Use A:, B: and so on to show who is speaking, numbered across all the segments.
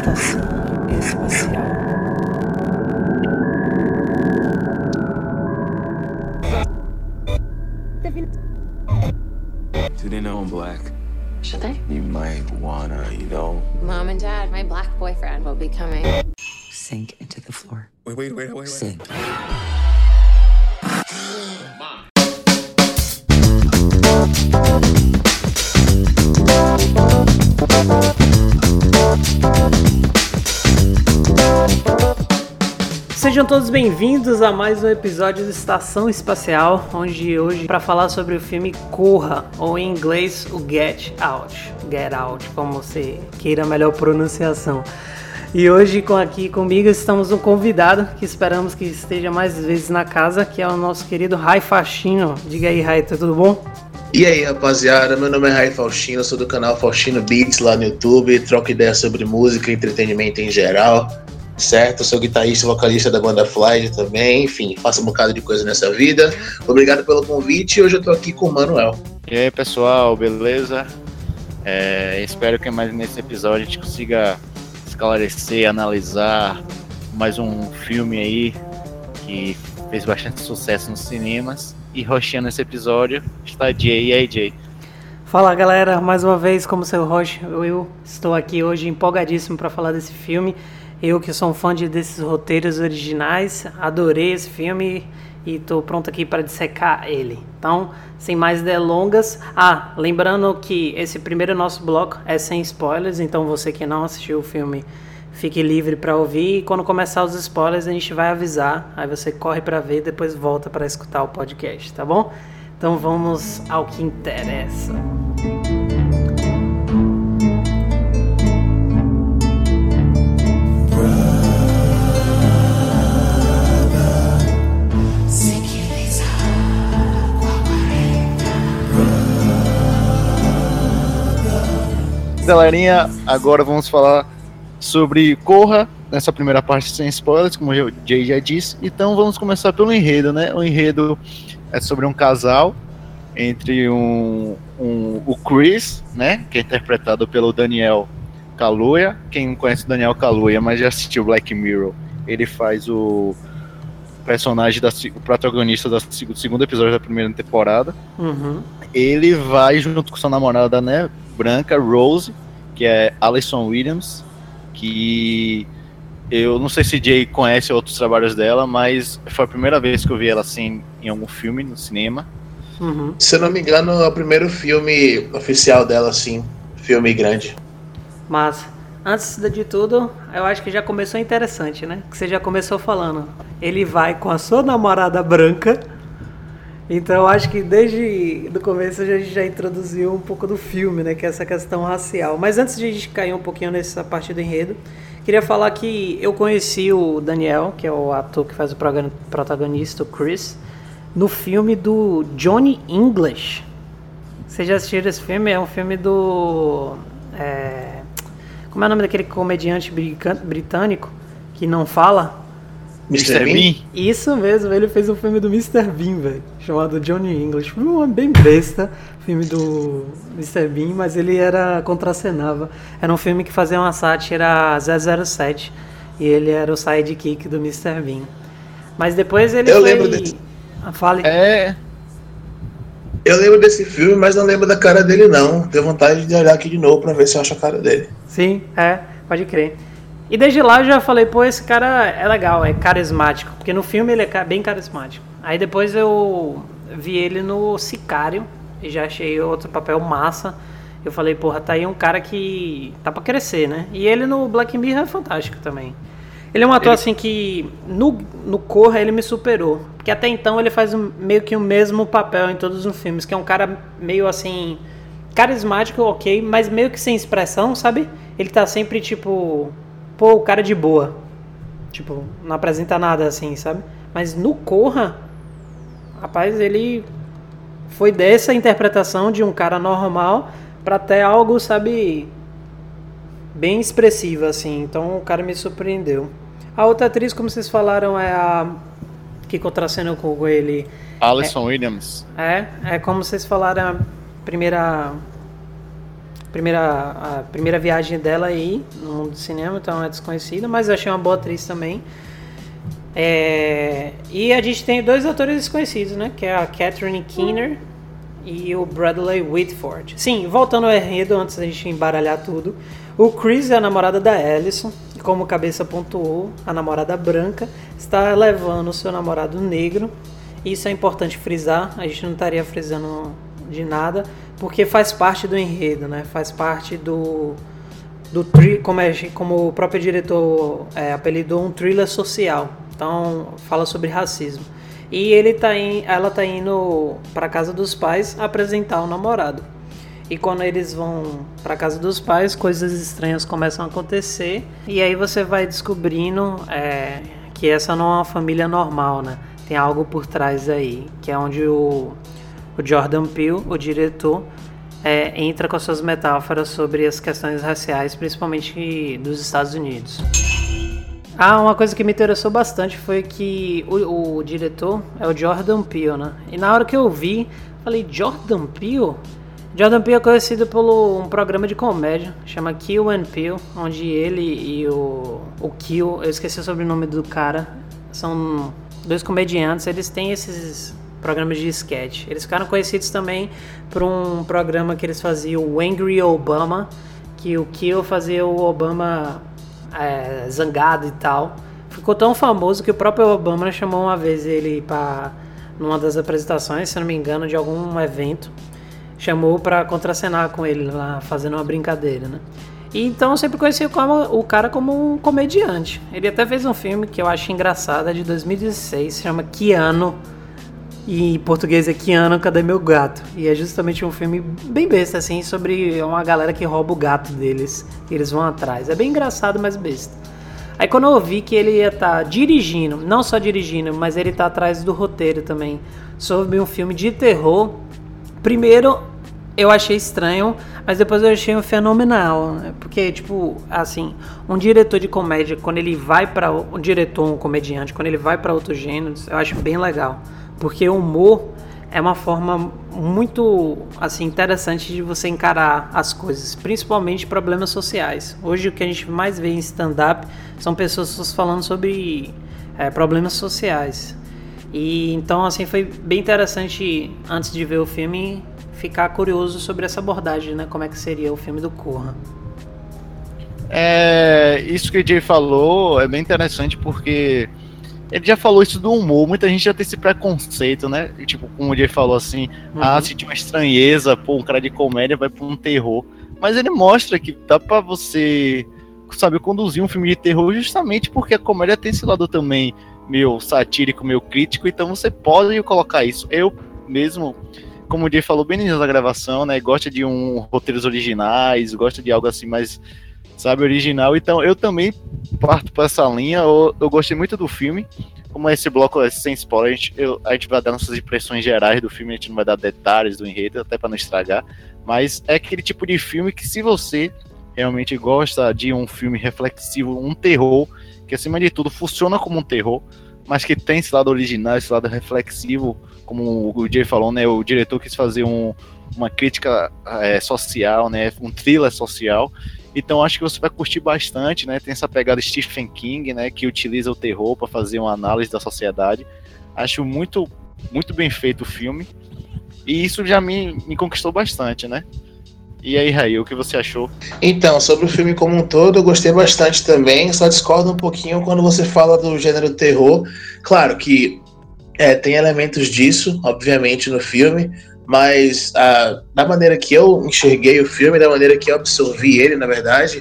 A: Estação Espacial.
B: Do they know I'm black?
C: Should they?
B: You might wanna, you know.
C: Mom and Dad, my black boyfriend will be coming.
A: Sink into the floor.
B: Wait, wait, wait, wait, wait.
A: Sink.
D: Sejam todos bem-vindos a mais um episódio do Estação Espacial, onde hoje para falar sobre o filme Corra, ou em inglês o Get Out, Get Out, como você queira a melhor pronunciação. E hoje com aqui comigo estamos um convidado que esperamos que esteja mais vezes na casa, que é o nosso querido Rai Faxino. Diga aí, Rai, tá tudo bom?
E: E aí, rapaziada, meu nome é Rai Faustino, sou do canal Faustino Beats lá no YouTube, troco ideias sobre música e entretenimento em geral, certo? Sou guitarrista e vocalista da banda Fly também, enfim, faço um bocado de coisa nessa vida. Obrigado pelo convite e hoje eu tô aqui com o Manuel.
F: E aí pessoal, beleza? É, espero que mais nesse episódio a gente consiga esclarecer, analisar mais um filme aí que fez bastante sucesso nos cinemas. E roxando esse episódio está Jay e AJ.
D: Fala galera, mais uma vez como seu host, eu estou aqui hoje empolgadíssimo para falar desse filme. Eu que sou um fã de, desses roteiros originais, adorei esse filme e estou pronto aqui para dissecar ele. Então, sem mais delongas, ah, lembrando que esse primeiro nosso bloco é sem spoilers, então você que não assistiu o filme, fique livre para ouvir e quando começar os spoilers a gente vai avisar, aí você corre para ver e depois volta para escutar o podcast, tá bom? Então vamos ao que interessa.
F: Galerinha, agora vamos falar sobre Corra, nessa primeira parte sem spoilers, como o Jay já disse. Então vamos começar pelo enredo, né? O enredo é sobre um casal entre um, um o Chris, né? Que é interpretado pelo Daniel Kaluuya. Quem não conhece o Daniel Kaluuya, mas já assistiu Black Mirror, ele faz o personagem, da, o protagonista do segundo episódio da primeira temporada.
D: Uhum.
F: Ele vai junto com sua namorada, né? Branca, Rose, que é Alison Williams, que eu não sei se Jay conhece outros trabalhos dela, mas foi a primeira vez que eu vi ela assim em algum filme no cinema.
D: Uhum.
E: Se eu não me engano, é o primeiro filme oficial dela, assim, filme grande.
D: Mas, antes de tudo, eu acho que já começou interessante, né? Que você já começou falando. Ele vai com a sua namorada branca. Então, acho que desde o começo a gente já introduziu um pouco do filme, né? Que é essa questão racial. Mas antes de a gente cair um pouquinho nessa parte do enredo, queria falar que eu conheci o Daniel, que é o ator que faz o protagonista, o Chris, no filme do Johnny English. Vocês já assistiram esse filme? É um filme do. É, como é o nome daquele comediante britânico que não fala?
E: Mr. Bean?
D: Isso mesmo, ele fez um filme do Mr. Bean, velho, chamado Johnny English. Filme bem besta, filme do Mr. Bean, mas ele era contracenava. Era um filme que fazia uma sátira 007 e ele era o sidekick do Mr. Bean. Mas depois ele
E: Eu
D: foi...
E: lembro desse.
D: Ah, Fale.
F: É,
E: Eu lembro desse filme, mas não lembro da cara dele, não. Tenho vontade de olhar aqui de novo pra ver se eu acho a cara dele.
D: Sim, é, pode crer. E desde lá eu já falei, pô, esse cara é legal, é carismático. Porque no filme ele é bem carismático. Aí depois eu vi ele no Sicário e já achei outro papel massa. Eu falei, porra, tá aí um cara que tá pra crescer, né? E ele no Black Mirror é fantástico também. Ele é um ator
F: Ele-
D: assim que no, no Corra ele me superou. Porque até então ele faz um- meio que o mesmo papel em todos os filmes, que é um cara meio assim carismático, ok, mas meio que sem expressão, sabe? Ele tá sempre tipo, pô, o cara de boa. Tipo, não apresenta nada assim, sabe? Mas no Corra, rapaz, ele foi dessa interpretação de um cara normal pra até algo, sabe, bem expressivo assim. Então o cara me surpreendeu. A outra atriz, como vocês falaram, é a que contracenou com ele.
F: Alison Williams.
D: É, é como vocês falaram, a primeira Primeira, a primeira viagem dela aí no mundo do cinema, então é desconhecida, mas eu achei uma boa atriz também. É, e a gente tem dois atores desconhecidos, né? Que é a Catherine Keener e o Bradley Whitford. Sim, voltando ao enredo, antes da gente embaralhar tudo. O Chris é a namorada da Allison, e como cabeça pontuou, a namorada branca está levando o seu namorado negro. Isso é importante frisar, a gente não estaria frisando de nada, porque faz parte do enredo, né? Faz parte do do como, é, como o próprio diretor é, apelidou um thriller social. Então fala sobre racismo. E ele tá in, ela tá indo para casa dos pais apresentar o namorado. E quando eles vão para casa dos pais, coisas estranhas começam a acontecer. E aí você vai descobrindo é, que essa não é uma família normal, né? Tem algo por trás aí, que é onde o, o Jordan Peele, o diretor, é, entra com as suas metáforas sobre as questões raciais, principalmente dos Estados Unidos. Ah, uma coisa que me interessou bastante foi que o, o diretor é o Jordan Peele, né? E na hora que eu vi, falei, Jordan Peele? Jordan Peele é conhecido por um programa de comédia, chama Kill and Peele, onde ele e o, o Kill, eu esqueci o sobrenome do cara, são dois comediantes, eles têm esses programas de sketch. Eles ficaram conhecidos também por um programa que eles faziam, o Angry Obama, que o Kill fazia o Obama é, zangado e tal. Ficou tão famoso que o próprio Obama chamou uma vez ele para numa das apresentações, se não me engano, de algum evento, chamou para contracenar com ele lá, fazendo uma brincadeira, né? E então eu sempre conheci o cara como um comediante. Ele até fez um filme que eu acho engraçado, é de 2016, se chama Keanu e em português é Keanu, cadê meu gato? E é justamente um filme bem besta, assim, sobre uma galera que rouba o gato deles e eles vão atrás. É bem engraçado, mas besta. Aí quando eu vi que ele ia estar tá dirigindo, não só dirigindo, mas ele tá atrás do roteiro também, sobre um filme de terror, primeiro eu achei estranho, mas depois eu achei fenomenal, né? porque tipo, assim, um diretor de comédia, quando ele vai para um diretor, um comediante, quando ele vai para outros gêneros, eu acho bem legal porque o humor é uma forma muito assim interessante de você encarar as coisas, principalmente problemas sociais. Hoje o que a gente mais vê em stand-up são pessoas falando sobre é, problemas sociais. E então assim foi bem interessante antes de ver o filme ficar curioso sobre essa abordagem, né? Como é que seria o filme do Corra.
F: É, isso que o Jay falou é bem interessante porque ele já falou isso do humor, muita gente já tem esse preconceito, né? Tipo, como o Jay falou assim, uhum. ah, sentir uma estranheza, pô, um cara de comédia vai pra um terror. Mas ele mostra que dá pra você, sabe, conduzir um filme de terror justamente porque a comédia tem esse lado também meio satírico, meio crítico, então você pode colocar isso. Eu mesmo, como o Jay falou bem no início da gravação, né, gosta de um roteiros originais, gosta de algo assim mais sabe, original. Então eu também parto para essa linha. Eu, eu, gostei muito do filme. Como esse bloco é sem spoiler, a gente, eu, a gente vai dar nossas impressões gerais do filme, a gente não vai dar detalhes do enredo, até para não estragar. Mas é aquele tipo de filme que, se você realmente gosta de um filme reflexivo, um terror, que acima de tudo funciona como um terror, mas que tem esse lado original, esse lado reflexivo, como o Jay falou, né? O diretor quis fazer um, uma crítica é, social, né? Um thriller social. Então acho que você vai curtir bastante, né? Tem essa pegada Stephen King, né? Que utiliza o terror para fazer uma análise da sociedade. Acho muito, muito bem feito o filme. E isso já me, me conquistou bastante, né? E aí, Raí, o que você achou?
E: Então, sobre o filme como um todo, eu gostei bastante também. Só discordo um pouquinho quando você fala do gênero terror. Claro que é, tem elementos disso, obviamente, no filme, mas a, da maneira que eu enxerguei o filme, da maneira que eu absorvi ele, na verdade,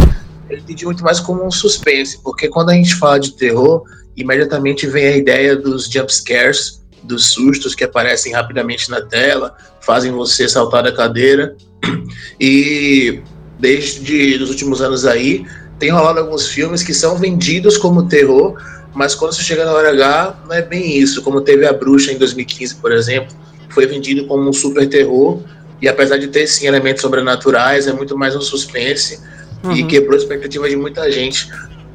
E: eu entendi muito mais como um suspense, porque quando a gente fala de terror, imediatamente vem a ideia dos jump scares, dos sustos que aparecem rapidamente na tela, fazem você saltar da cadeira. E desde os últimos anos aí, tem rolado alguns filmes que são vendidos como terror, mas quando você chega na hora H, não é bem isso, como teve A Bruxa em 2015, por exemplo, foi vendido como um super terror, e apesar de ter sim elementos sobrenaturais, é muito mais um suspense uhum. e quebrou a expectativa de muita gente.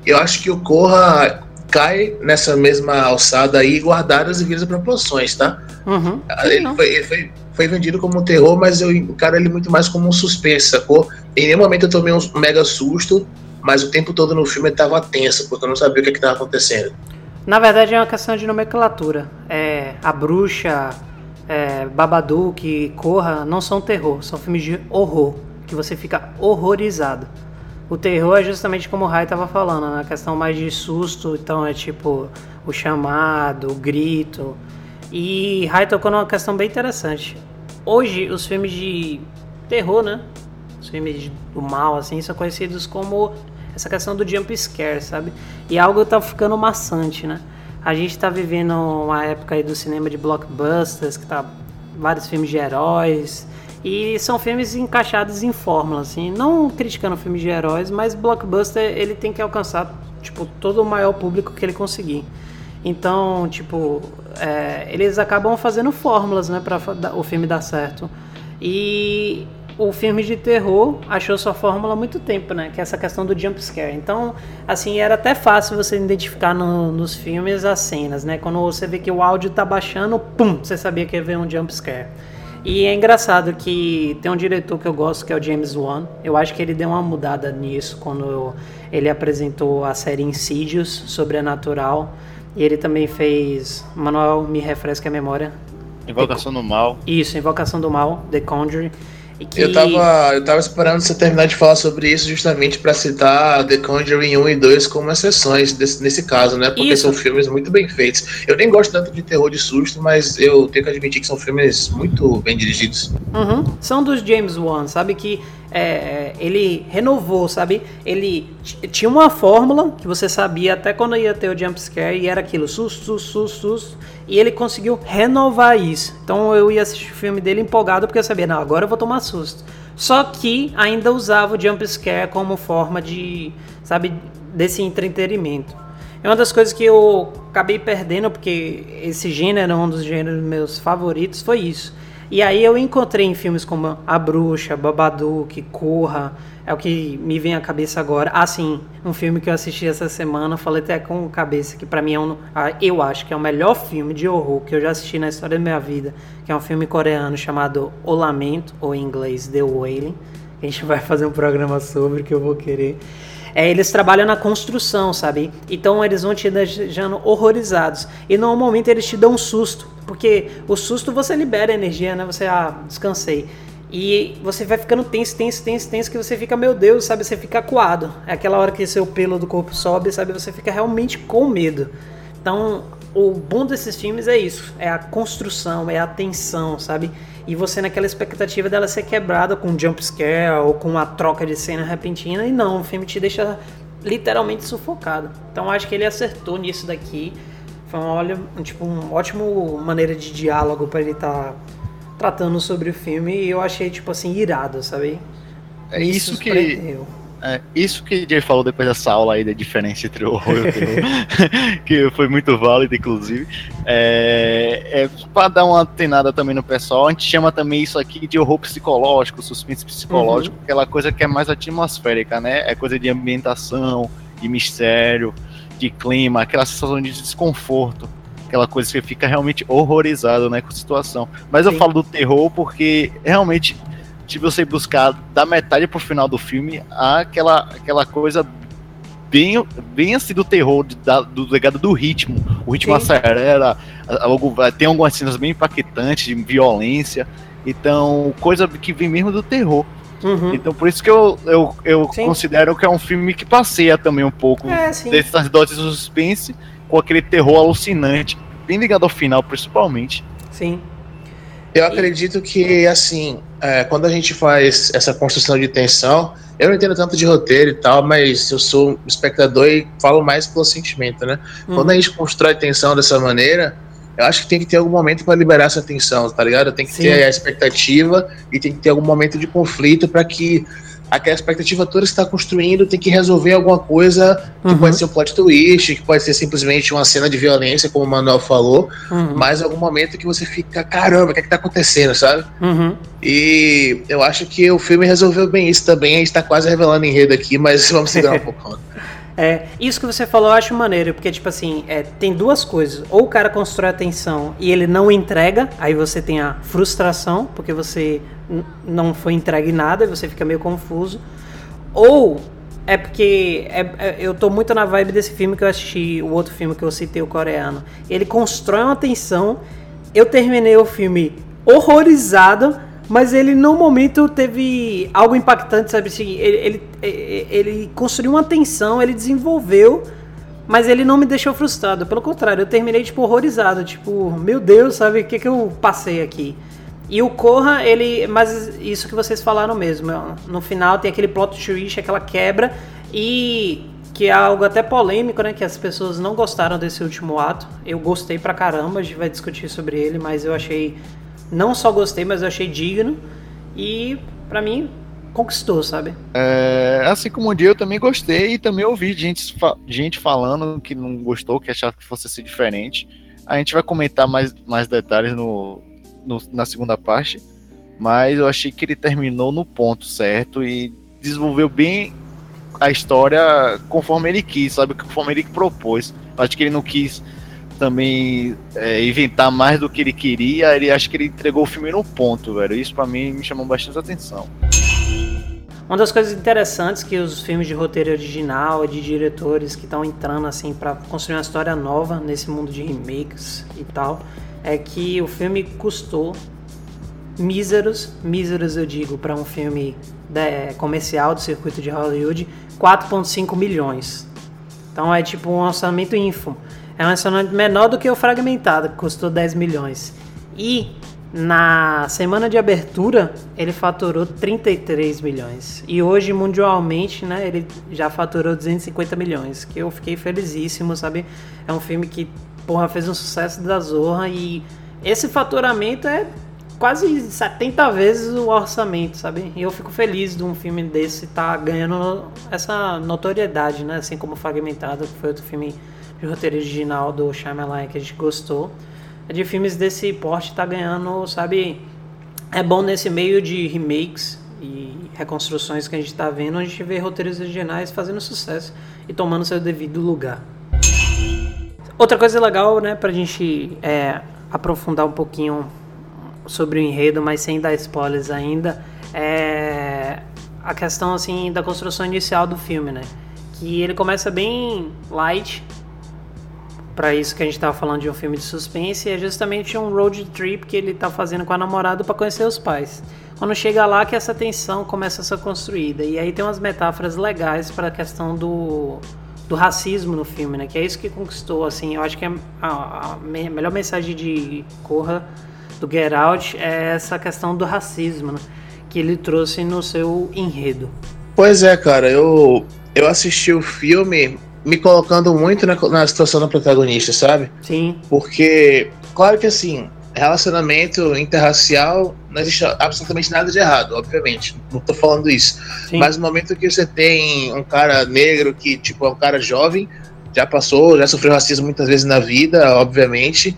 E: Eu acho que o Corra cai nessa mesma alçada aí, guardado as devidas proporções, tá?
D: Uhum.
E: Ele, foi, ele foi, foi, vendido como um terror, mas eu encaro ele muito mais como um suspense, sacou? Em nenhum momento eu tomei um mega susto, mas o tempo todo no filme eu tava tenso, porque eu não sabia o que estava acontecendo.
D: Na verdade é uma questão de nomenclatura. É, a bruxa, é, Babadook, Corra não são terror, são filmes de horror, que você fica horrorizado. O terror é justamente como o Rai estava falando, na questão mais de susto, então é tipo o chamado, o grito. E Rai tocou numa questão bem interessante. Hoje, os filmes de terror, né? Os filmes do mal, assim, são conhecidos como essa questão do jump scare, sabe? E algo tá ficando maçante, né? A gente tá vivendo uma época aí do cinema de blockbusters, que tá vários filmes de heróis, e são filmes encaixados em fórmula, assim, não criticando filmes de heróis, mas blockbuster ele tem que alcançar tipo todo o maior público que ele conseguir. Então, tipo, é, eles acabam fazendo fórmulas, né, para o filme dar certo. E o filme de terror achou sua fórmula há muito tempo, né? Que é essa questão do jump scare. Então, assim, era até fácil você identificar no, nos filmes as cenas, né? Quando você vê que o áudio tá baixando, pum, você sabia que ia ver um jump scare. E é engraçado que tem um diretor que eu gosto, que é o James Wan. Eu acho que ele deu uma mudada nisso quando ele apresentou a série Insidious, Sobrenatural. E ele também fez. Manuel, me refresca a memória.
F: Invocação do Mal.
D: Isso, Invocação do Mal, The Conjuring.
E: Que... Eu, tava, eu tava esperando você terminar de falar sobre isso justamente para citar The Conjuring 1 e 2 como exceções desse, nesse caso, né? Porque isso. são filmes muito bem feitos. Eu nem gosto tanto de terror de susto, mas eu tenho que admitir que são filmes muito bem dirigidos.
D: Uhum. São dos James Wan, sabe? Que é, ele renovou, sabe? Ele tinha uma fórmula que você sabia até quando ia ter o jump scare e era aquilo, susto, susto, susto, susto. E ele conseguiu renovar isso. Então eu ia assistir o filme dele empolgado porque eu sabia, não, agora eu vou tomar susto. Só que ainda usava o jump scare como forma de, sabe, desse entretenimento. É uma das coisas que eu acabei perdendo porque esse gênero, um dos gêneros meus favoritos, foi isso e aí eu encontrei em filmes como A Bruxa, Babadook, Corra, é o que me vem à cabeça agora. Ah, sim, um filme que eu assisti essa semana, falei até com cabeça, que para mim é um, ah, eu acho que é o melhor filme de horror que eu já assisti na história da minha vida, que é um filme coreano chamado O Lamento, ou em inglês The Wailing. A gente vai fazer um programa sobre que eu vou querer. É, eles trabalham na construção, sabe? Então eles vão te deixando horrorizados. E normalmente eles te dão um susto. Porque o susto você libera energia, né? Você, ah, descansei. E você vai ficando tenso, tenso, tenso, tenso, que você fica, meu Deus, sabe? Você fica acuado. É aquela hora que seu pelo do corpo sobe, sabe? Você fica realmente com medo. Então, o bom desses filmes é isso: é a construção, é a tensão, sabe? E você naquela expectativa dela ser quebrada com um jump scare ou com uma troca de cena repentina. E não, o filme te deixa literalmente sufocado. Então, acho que ele acertou nisso daqui. Foi uma, olha, tipo, uma ótima maneira de diálogo para ele estar tá tratando sobre o filme e eu achei, tipo assim, irado, sabe?
F: É isso que. É, isso que Jay falou depois dessa aula aí da diferença entre o horror e o terror, que foi muito válido, inclusive. É, é para dar uma atenada também no pessoal, a gente chama também isso aqui de horror psicológico, suspense psicológico, uhum. aquela coisa que é mais atmosférica, né? É coisa de ambientação, de mistério, de clima, aquela sensação de desconforto aquela coisa que fica realmente horrorizado né, com a situação. Mas Sim. eu falo do terror porque realmente se você buscar da metade pro final do filme, há aquela, aquela coisa bem, bem assim do terror, da, do legado do ritmo. O ritmo Sim. acelera, algo, tem algumas cenas bem impactantes de violência. Então, coisa que vem mesmo do terror. Uhum. Então, por isso que eu, eu, eu considero que é um filme que passeia também um pouco é, dessas doses de suspense com aquele terror alucinante, bem ligado ao final, principalmente.
D: Sim.
E: Eu acredito que, assim, é, quando a gente faz essa construção de tensão, eu não entendo tanto de roteiro e tal, mas eu sou um espectador e falo mais pelo sentimento, né? Uhum. Quando a gente constrói tensão dessa maneira, eu acho que tem que ter algum momento para liberar essa tensão, tá ligado? Tem que Sim. ter a expectativa e tem que ter algum momento de conflito para que aquela expectativa toda que está construindo tem que resolver alguma coisa que uhum. pode ser um plot twist, que pode ser simplesmente uma cena de violência, como o Manuel falou, uhum. mas algum momento que você fica, caramba, o que, é que tá acontecendo, sabe?
D: Uhum.
E: E eu acho que o filme resolveu bem isso também. A gente tá quase revelando enredo aqui, mas vamos segurar um pouco.
D: É, isso que você falou eu acho maneiro, porque, tipo assim, é, tem duas coisas. Ou o cara constrói a e ele não entrega, aí você tem a frustração, porque você não foi entregue nada e você fica meio confuso. Ou é porque é- é- eu tô muito na vibe desse filme que eu assisti, o outro filme que eu citei, o coreano. Ele constrói uma tensão. Eu terminei o filme horrorizado, mas ele no momento teve algo impactante, sabe assim? Ele, ele, ele, ele construiu uma tensão, ele desenvolveu, mas ele não me deixou frustrado. Pelo contrário, eu terminei tipo horrorizado, tipo, meu Deus, sabe o que, que eu passei aqui? E o Corra, ele. Mas isso que vocês falaram mesmo. No final tem aquele plot twist, aquela quebra. E. Que é algo até polêmico, né? Que as pessoas não gostaram desse último ato. Eu gostei pra caramba, a gente vai discutir sobre ele, mas eu achei. Não só gostei, mas achei digno. E pra mim, conquistou, sabe?
F: É, assim como o dia eu também gostei e também ouvi gente, gente falando que não gostou, que achava que fosse ser diferente. A gente vai comentar mais, mais detalhes no, no- na segunda parte, mas eu achei que ele terminou no ponto certo e desenvolveu bem a história conforme ele quis, sabe? Conforme ele propôs. Acho que ele não quis também é, inventar mais do que ele queria, ele acho que ele entregou o filme no ponto, velho. Isso pra mim me chamou bastante atenção.
D: Uma das coisas interessantes que os filmes de roteiro original, de diretores que estão entrando assim para construir uma história nova nesse mundo de remakes e tal, é que o filme custou míseros, míseros eu digo, para um filme né, comercial do circuito de Hollywood, 4.5 milhões. Então é tipo um orçamento ínfimo. É um orçamento menor do que o Fragmentado, que custou 10 milhões. E na semana de abertura, ele faturou 33 milhões. E hoje, mundialmente, né, ele já faturou 250 milhões. Que eu fiquei felizíssimo, sabe? É um filme que, porra, fez um sucesso da Zorra. E esse faturamento é quase 70 vezes o orçamento, sabe? E eu fico feliz de um filme desse estar ganhando essa notoriedade, né? Assim como Fragmentado, que foi outro filme de roteiro original do Shyamalan que a gente gostou. É de filmes desse porte tá ganhando, sabe? É bom nesse meio de remakes e reconstruções que a gente tá vendo, a gente vê roteiros originais fazendo sucesso e tomando seu devido lugar. Outra coisa legal, né, pra gente é, aprofundar um pouquinho sobre o enredo, mas sem dar spoilers ainda, é a questão assim da construção inicial do filme, né? Que ele começa bem light, para isso que a gente tava falando de um filme de suspense, é justamente um road trip que ele tá fazendo com a namorada para conhecer os pais. Quando chega lá que essa tensão começa a ser construída. E aí tem umas metáforas legais para a questão do, do racismo no filme, né? Que é isso que conquistou, assim, eu acho que a, a- a me- melhor mensagem de Corra do Get Out é essa questão do racismo, né? Que ele trouxe no seu enredo.
E: Pois é, cara, eu, eu assisti o filme me colocando muito na, na situação da protagonista, sabe?
D: Sim,
E: Porque, claro que assim, relacionamento interracial não existe absolutamente nada de errado, obviamente. Não tô falando isso.
D: sim.
E: Mas no momento que você tem um cara negro que, tipo, é um cara jovem, já passou, já sofreu racismo muitas vezes na vida, obviamente.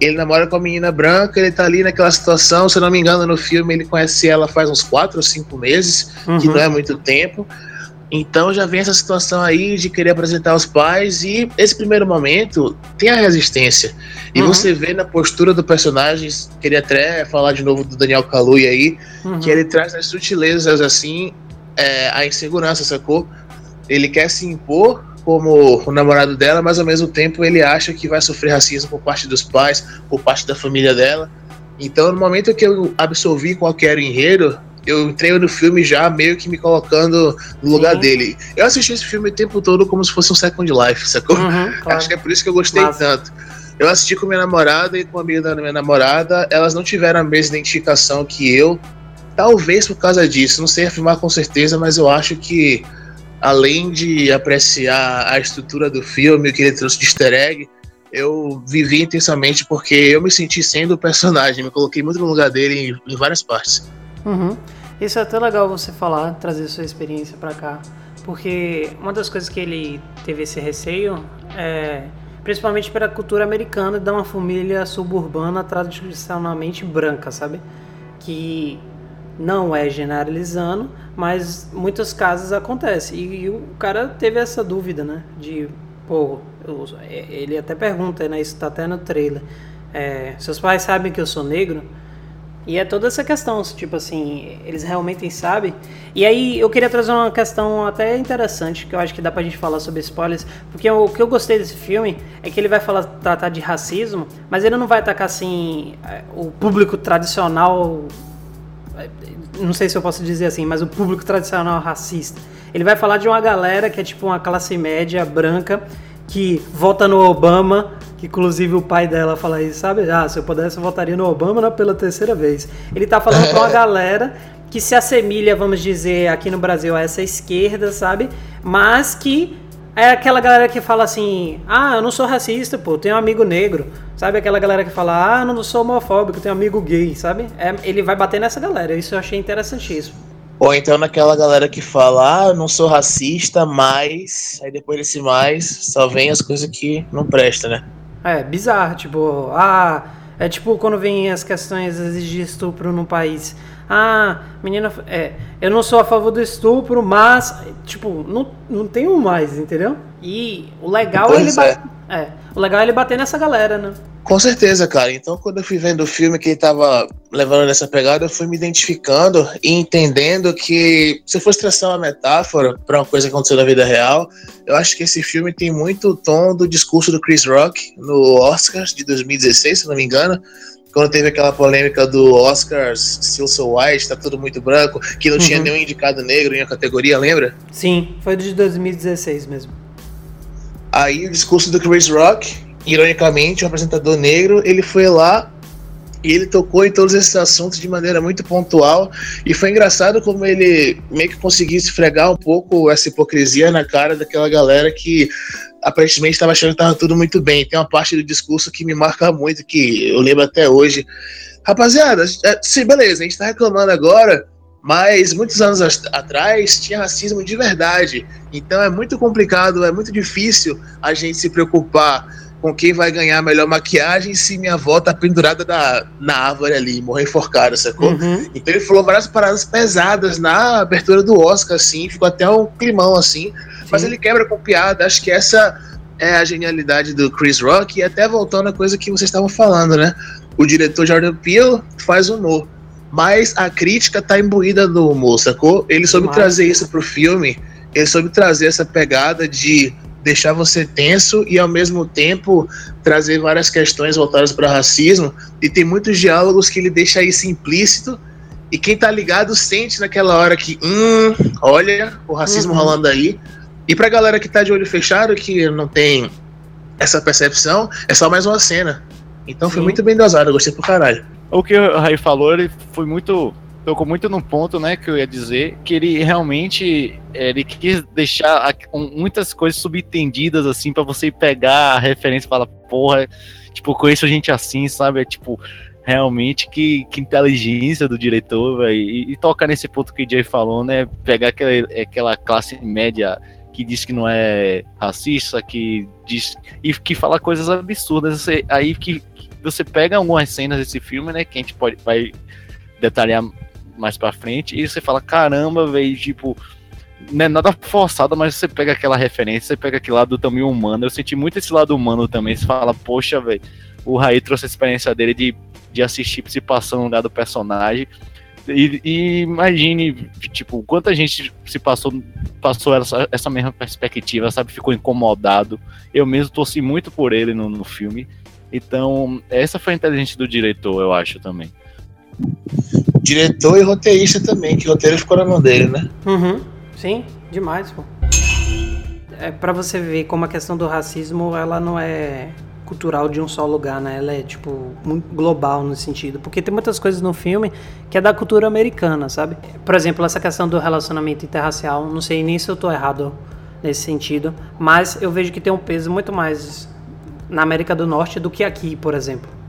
E: Ele namora com a menina branca, ele tá ali naquela situação, se eu não me engano, no filme ele conhece ela faz uns 4 ou 5 meses, que
D: Uhum.
E: não é muito tempo. Então já vem essa situação aí de querer apresentar os pais e esse primeiro momento tem a resistência. E
D: Uhum.
E: você vê na postura do personagem, queria até falar de novo do Daniel Kaluuya aí,
D: Uhum.
E: que ele traz as sutilezas assim, é, a insegurança, sacou? Ele quer se impor como o namorado dela, mas ao mesmo tempo ele acha que vai sofrer racismo por parte dos pais, por parte da família dela. Então, no momento que eu absorvi qual que era o enredo, eu entrei no filme já meio que me colocando no lugar
D: Sim.
E: dele. Eu assisti esse filme o tempo todo como se fosse um Second Life, sacou?
D: Uhum, claro.
E: Acho que é por isso que eu gostei tanto. Eu assisti com minha namorada e com a amiga da minha namorada, elas não tiveram a mesma identificação que eu. Talvez por causa disso, não sei afirmar com certeza, mas eu acho que além de apreciar a estrutura do filme, o que ele trouxe de easter egg, eu vivi intensamente porque eu me senti sendo o personagem, me coloquei muito no lugar dele em, em várias partes.
D: Uhum. Isso é até legal você falar, trazer sua experiência pra cá, porque uma das coisas que ele teve esse receio é principalmente pela cultura americana de uma família suburbana tradicionalmente branca, sabe? Que Não é generalizando, mas muitos casos acontece. E, e o cara teve essa dúvida, né? De, pô, eu, ele até pergunta, né? Isso tá até no trailer. É, seus pais sabem que eu sou negro? E é toda essa questão, tipo assim, eles realmente sabem. E aí eu queria trazer uma questão até interessante, que eu acho que dá pra gente falar sobre spoilers, porque o que eu gostei desse filme é que ele vai falar, tratar de racismo, mas ele não vai atacar assim o público tradicional, não sei se eu posso dizer assim, mas o público tradicional racista. Ele vai falar de uma galera que é tipo uma classe média branca que vota no Obama inclusive o pai dela fala isso, sabe? Ah, se eu pudesse eu votaria no Obama né, pela terceira vez. Ele tá falando pra uma galera que se assemelha, vamos dizer, aqui no Brasil a essa esquerda, sabe? Mas que é aquela galera que fala assim: "Ah, eu não sou racista, pô, tenho um amigo negro". Sabe aquela galera que fala: "Ah, eu não sou homofóbico, tenho um amigo gay", sabe? É, ele vai bater nessa galera. Isso eu achei interessantíssimo.
E: Ou então naquela galera que fala, ah, eu não sou racista, mas. Aí depois desse mais, só vem as coisas que não prestam, né?
D: É, bizarro, tipo, ah, é tipo quando vem as questões de estupro no país. Ah, menina, é, eu não sou a favor do estupro, mas, tipo, não, não tenho mais, entendeu? E o legal é ele é. é, o legal é ele bater nessa galera, né?
E: Com certeza, cara. Então, quando eu fui vendo o filme que ele tava levando nessa pegada, eu fui me identificando e entendendo que, se eu fosse traçar uma metáfora para uma coisa que aconteceu na vida real, eu acho que esse filme tem muito o tom do discurso do Chris Rock no Oscars de 2016, se não me engano, quando teve aquela polêmica do Oscars Still So White, tá tudo muito branco, que não uhum. tinha nenhum indicado negro em a categoria, lembra?
D: Sim, foi de 2016 mesmo.
E: Aí o discurso do Chris Rock ironicamente, o apresentador negro, ele foi lá e ele tocou em todos esses assuntos de maneira muito pontual e foi engraçado como ele meio que conseguiu esfregar um pouco essa hipocrisia na cara daquela galera que aparentemente estava achando que estava tudo muito bem. Tem uma parte do discurso que me marca muito, que eu lembro até hoje. Rapaziada, é, sim, beleza, a gente está reclamando agora, mas muitos anos atrás tinha racismo de verdade. Então é muito complicado, é muito difícil a gente se preocupar com quem vai ganhar a melhor maquiagem se minha avó tá pendurada na, na árvore ali, morrer enforcada, sacou? Uhum. Então ele falou várias paradas pesadas na abertura do Oscar, assim, ficou até um climão, assim, Sim. mas ele quebra com piada, acho que essa é a genialidade do Chris Rock, e até voltando à coisa que vocês estavam falando, né? O diretor Jordan Peele faz humor, mas a crítica tá imbuída no humor, sacou? Ele soube trazer isso pro filme, ele soube trazer essa pegada de deixar você tenso e ao mesmo tempo trazer várias questões voltadas para racismo. E tem muitos diálogos que ele deixa isso implícito e quem tá ligado sente naquela hora que hum, olha o racismo uhum. rolando aí. E pra galera que tá de olho fechado que não tem essa percepção é só mais uma cena. Então Sim. foi muito bem dosado eu gostei pro caralho.
F: O que o Rai falou ele foi muito tocou muito num ponto, né, que eu ia dizer, que ele realmente ele quis deixar muitas coisas subentendidas, assim, para você pegar a referência e falar, porra, tipo, conheço gente assim, sabe? É tipo, realmente que, que inteligência do diretor. E, e toca nesse ponto que o Jay falou, né? Pegar aquela, aquela classe média que diz que não é racista, que diz. e que fala coisas absurdas. Você, aí que, que você pega algumas cenas desse filme, né? Que a gente pode vai detalhar mais pra frente, e você fala, caramba, velho, tipo, não é nada forçado, mas você pega aquela referência, você pega aquele lado também humano. Eu senti muito esse lado humano também. Você fala, poxa, velho, o Raí trouxe a experiência dele de, de assistir se passando no lugar do personagem. E, e, imagine, tipo, quanta gente se passou, passou essa, essa mesma perspectiva, sabe? Ficou incomodado. Eu mesmo torci muito por ele no, no filme. Então, essa foi a inteligência do diretor, eu acho também
E: diretor e roteirista também, que roteiro ficou na mão dele, né?
D: Uhum. Sim, demais, pô. É para você ver como a questão do racismo, ela não é cultural de um só lugar, né? Ela é, tipo, muito global no sentido. Porque tem muitas coisas no filme que é da cultura americana, sabe? Por exemplo, essa questão do relacionamento interracial, não sei nem se eu tô errado nesse sentido, mas eu vejo que tem um peso muito mais na América do Norte do que aqui, por exemplo.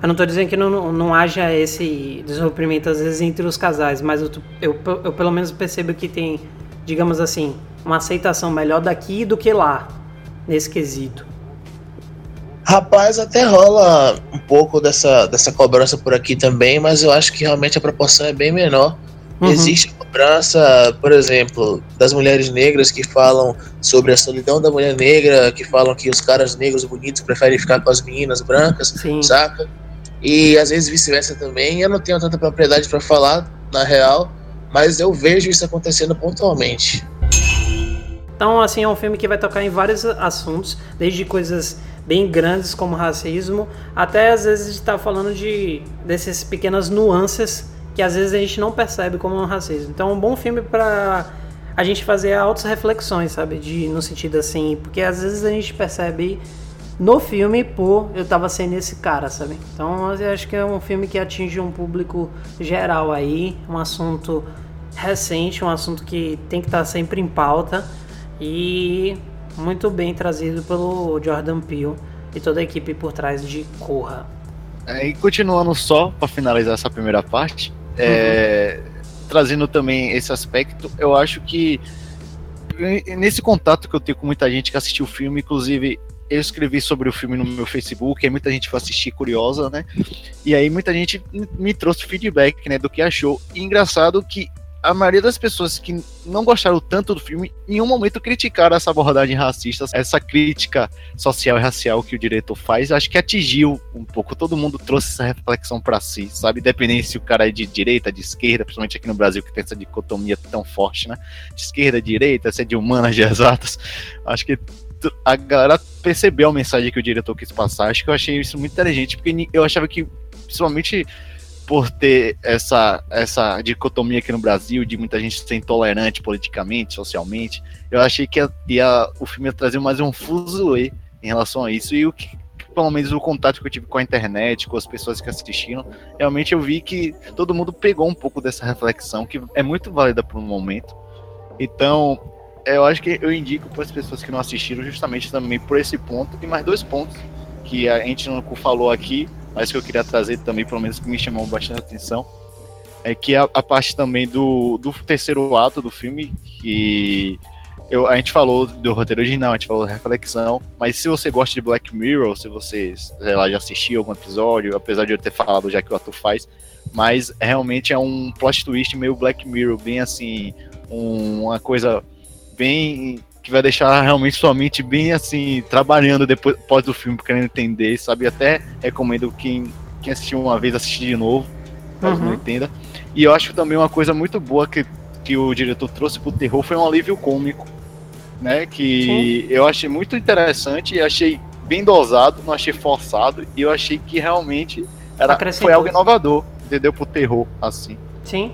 D: Eu não estou dizendo que não, não haja esse desrompimento às vezes entre os casais, mas eu, eu, eu, pelo menos percebo que tem, digamos assim, uma aceitação melhor daqui do que lá, nesse quesito.
E: Rapaz, até rola um pouco dessa, dessa cobrança por aqui também, mas eu acho que realmente a proporção é bem menor.
D: Uhum.
E: Existe cobrança, por exemplo, das mulheres negras que falam sobre a solidão da mulher negra, que falam que os caras negros bonitos preferem ficar com as meninas brancas,
D: Sim.
E: saca? E às vezes vice-versa também. Eu não tenho tanta propriedade para falar, na real, mas eu vejo isso acontecendo pontualmente.
D: Então, assim, é um filme que vai tocar em vários assuntos, desde coisas bem grandes como racismo, até às vezes estar falando de dessas pequenas nuances que às vezes a gente não percebe como um racismo. Então, é um bom filme para a gente fazer altas reflexões, sabe, de no sentido assim, porque às vezes a gente percebe no filme, pô, eu tava sendo esse cara, sabe? Então, eu acho que é um filme que atinge um público geral aí, um assunto recente, um assunto que tem que estar sempre em pauta e muito bem trazido pelo Jordan Peele e toda a equipe por trás de Corra.
F: É, e continuando só para finalizar essa primeira parte, é, trazendo também esse aspecto, eu acho que nesse contato que eu tenho com muita gente que assistiu o filme, inclusive eu escrevi sobre o filme no meu Facebook, aí muita gente foi assistir curiosa, né? E aí muita gente me- trouxe feedback, né, do que achou. E engraçado que a maioria das pessoas que não gostaram tanto do filme, em nenhum momento criticaram essa abordagem racista, essa crítica social e racial que o diretor faz, acho que atingiu um pouco. Todo mundo trouxe essa reflexão para si, sabe? Independente se o cara é de direita, de esquerda, principalmente aqui no Brasil que tem essa dicotomia tão forte, né? De esquerda, direita, se é de humanas, de exatas. Acho que a galera percebeu a mensagem que o diretor quis passar. Acho que eu achei isso muito inteligente, porque eu achava que, principalmente por ter essa, essa dicotomia aqui no Brasil, de muita gente ser intolerante politicamente, socialmente, eu achei que ia, ia- o filme ia trazer mais um fuzuê em relação a isso. E o que, pelo menos o contato que eu tive com a internet, com as pessoas que assistiram, realmente eu vi que todo mundo pegou um pouco dessa reflexão, que é muito válida para um momento. Então, eu acho que eu indico para as pessoas que não assistiram, justamente também por esse ponto, e mais dois pontos que a gente não falou aqui, mas que eu queria trazer também, pelo menos que me chamou bastante atenção, é que a, a parte também do, do terceiro ato do filme, que eu, a gente falou do roteiro original, a gente falou da reflexão, mas se você gosta de Black Mirror, se você, sei lá, já assistiu algum episódio, apesar de eu ter falado já que o ator faz, mas realmente é um plot twist meio Black Mirror, bem assim, um- uma coisa bem que vai deixar realmente sua mente bem assim, trabalhando depois após do filme, querendo entender, sabe? Até recomendo quem, quem assistiu uma vez assistir de novo, caso
D: Uhum.
F: não entenda. E eu acho que também uma coisa muito boa que, que o diretor trouxe pro terror foi um alívio cômico, né? Que eu achei muito interessante e achei bem dosado, não achei forçado, e eu achei que realmente era, foi algo inovador, entendeu? Pro terror, assim.
D: Sim.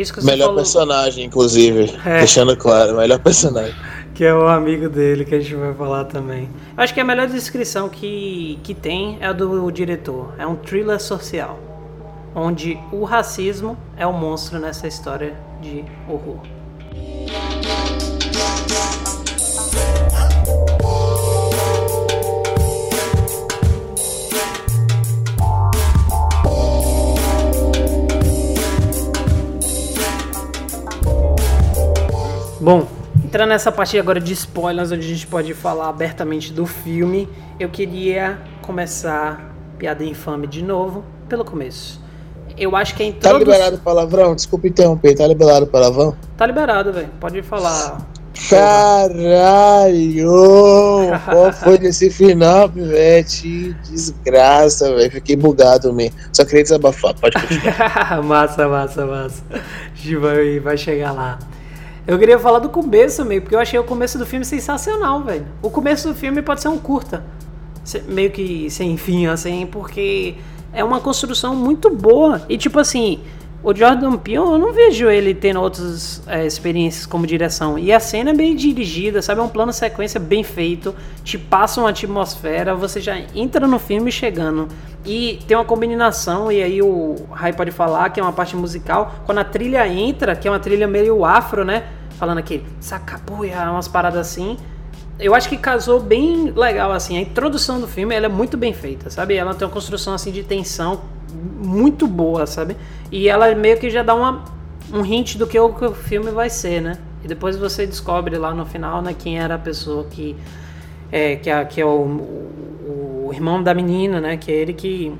D: Isso que você
E: Melhor
D: falou,
E: personagem, inclusive.
D: É.
E: Deixando claro, melhor personagem.
D: que é o amigo dele que a gente vai falar também. Acho que a melhor descrição que, que tem é a do diretor. É um thriller social, onde o racismo é o monstro nessa história de horror. Bom, entrando nessa parte agora de spoilers, onde a gente pode falar abertamente do filme, eu queria começar piada infame de novo pelo começo. Eu acho que a
E: Tá
D: introdução.
E: liberado palavrão? Desculpa interromper, tá liberado palavrão?
D: Tá liberado, velho. Pode falar.
E: Caralho! Qual foi nesse final, pivete? Desgraça, velho. Fiquei bugado mesmo. Só queria desabafar, pode continuar.
D: massa, massa, massa. A gente vai, vai chegar lá. Eu queria falar do começo meio, porque eu achei o começo do filme sensacional, velho. O começo do filme pode ser um curta. Meio que sem fim, assim, porque é uma construção muito boa. E tipo assim, o Jordan Peele, eu não vejo ele tendo outras é, experiências como direção. E a cena é bem dirigida, sabe? É um plano sequência bem feito, te passa uma atmosfera, você já entra no filme chegando. E tem uma combinação, e aí o Rai pode falar, que é uma parte musical. Quando a trilha entra, que é uma trilha meio afro, né? Falando aqui, sacapuia, umas paradas assim. Eu acho que casou bem legal, assim. A introdução do filme, ela é muito bem feita, sabe? Ela tem uma construção, assim, de tensão muito boa, sabe? E ela meio que já dá uma, um hint do que o, que o filme vai ser, né? E depois você descobre lá no final, né, quem era a pessoa que... É, que, é, que é o, o, o irmão da menina, né? Que é ele que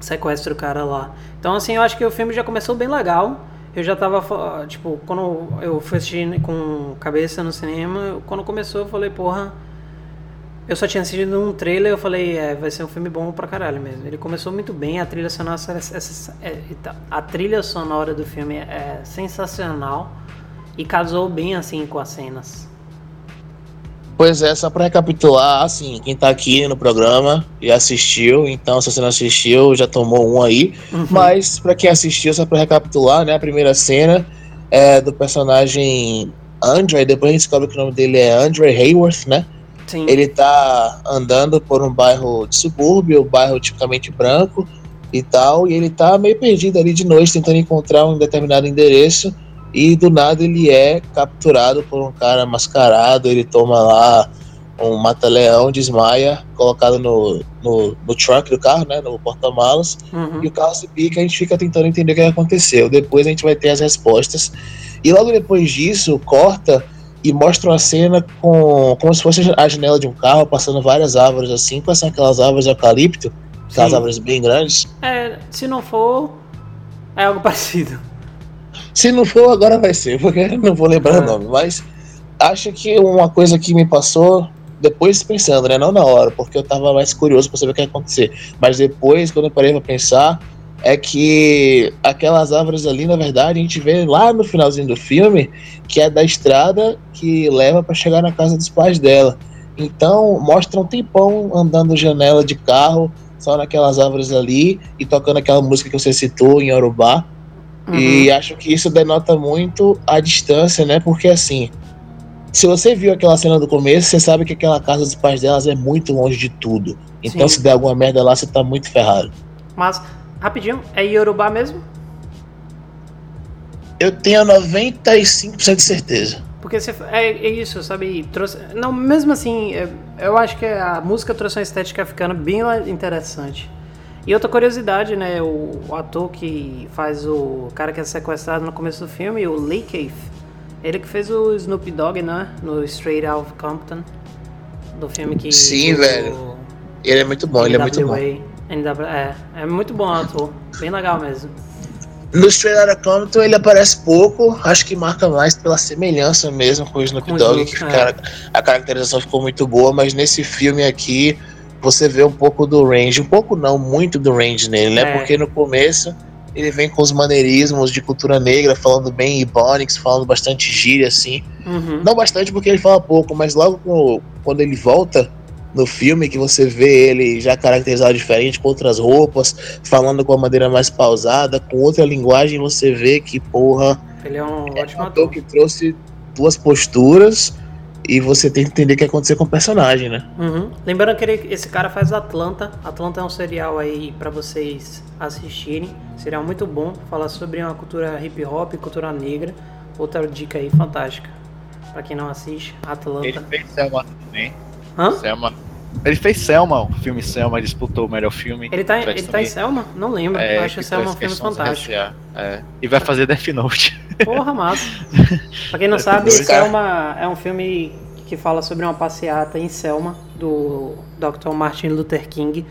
D: sequestra o cara lá. Então, assim, eu acho que o filme já começou bem legal. Eu já tava, tipo, quando eu fui assistir com cabeça no cinema, quando começou eu falei, porra, eu só tinha assistido um trailer, eu falei, é, vai ser um filme bom pra caralho mesmo. Ele começou muito bem, a trilha sonora, essa- é, a trilha sonora do filme é sensacional e casou bem assim com as cenas.
E: Pois é, só pra recapitular, assim, quem tá aqui no programa e assistiu, então se você não assistiu, já tomou um aí. Mas pra quem assistiu, só pra recapitular, né, a primeira cena é do personagem Andre, depois a gente descobre que o nome dele é Andre Hayworth, né?
D: Sim.
E: Ele tá andando por um bairro de subúrbio, um bairro tipicamente branco e tal, e ele tá meio perdido ali de noite, tentando encontrar um determinado endereço, e do nada ele é capturado por um cara mascarado, ele toma lá um mata-leão, desmaia, colocado no, no, no trunk do carro, né, no porta-malas,
D: Uhum.
E: e o carro se pica, a gente fica tentando entender o que aconteceu. Depois a gente vai ter as respostas. E logo depois disso, corta e mostra uma cena com como se fosse a janela de um carro, passando várias árvores assim. Quais são aquelas árvores de eucalipto? Aquelas
D: Sim.
E: árvores bem grandes.
D: É, se não for, é algo parecido.
E: Se não for, agora vai ser, porque eu não vou lembrar
D: É.
E: o nome. Mas acho que uma coisa que me passou, depois pensando, né? Não na hora, porque eu tava mais curioso pra saber o que ia acontecer. Mas depois, quando eu parei pra pensar, é que aquelas árvores ali, na verdade, a gente vê lá no finalzinho do filme, que é da estrada que leva pra chegar na casa dos pais dela. Então, mostra um tempão andando janela de carro, só naquelas árvores ali, e tocando aquela música que você citou em Yorubá.
D: Uhum.
E: E acho que isso denota muito a distância, né? Porque assim, se você viu aquela cena do começo, você sabe que aquela casa dos pais delas é muito longe de tudo. Então,
D: Sim.
E: se der alguma merda lá, você tá muito ferrado.
D: Mas, rapidinho, é Yorubá mesmo?
E: Eu tenho 95% de certeza.
D: Porque você, é, é isso, sabe? Trouxe, não, mesmo assim, eu acho que a música trouxe uma estética africana bem interessante. E outra curiosidade, né? O, o ator que faz o cara que é sequestrado no começo do filme, o Lee Keith, ele que fez o Snoop Dogg, né? No Straight Out of Compton. Do filme que.
E: Sim, velho. Ele é muito bom, ele é muito bom.
D: NWA, é, é muito bom o ator. Bem legal mesmo.
E: No Straight Outta Compton ele aparece pouco, acho que marca mais pela semelhança mesmo com o Snoop Dogg, que
D: é.
E: a caracterização ficou muito boa, mas nesse filme aqui você vê um pouco do range, um pouco não, muito do range nele, né?
D: É.
E: Porque no começo ele vem com os maneirismos de cultura negra, falando bem Ebonics, falando bastante gíria assim.
D: Uhum.
E: Não bastante porque ele fala pouco, mas logo com- quando ele volta no filme, que você vê ele já caracterizado diferente, com outras roupas, falando com uma maneira mais pausada, com outra linguagem, você vê que, porra,
D: Ele é um
E: é
D: ótimo
E: um
D: ator.
E: ator que trouxe duas posturas e você tem que entender o que aconteceu com o personagem, né?
D: Uhum. Lembrando que ele- esse cara faz Atlanta. Atlanta é um serial aí pra vocês assistirem. Serial muito bom. Fala sobre uma cultura hip hop, cultura negra. Outra dica aí fantástica. Pra quem não assiste,
F: Ele
D: Atlanta.
F: fez Selma também.
D: Hã?
F: Selma. Ele fez Selma, o filme Selma, disputou o melhor filme.
D: Ele tá, ele tá em. Selma? Não lembro.
F: É,
D: Eu acho
F: que
D: Selma um filme fantástico.
F: É. E vai fazer Death Note.
D: Porra, massa. pra quem não sabe, Selma é um filme que fala sobre uma passeata em Selma, do Dr. Martin Luther King,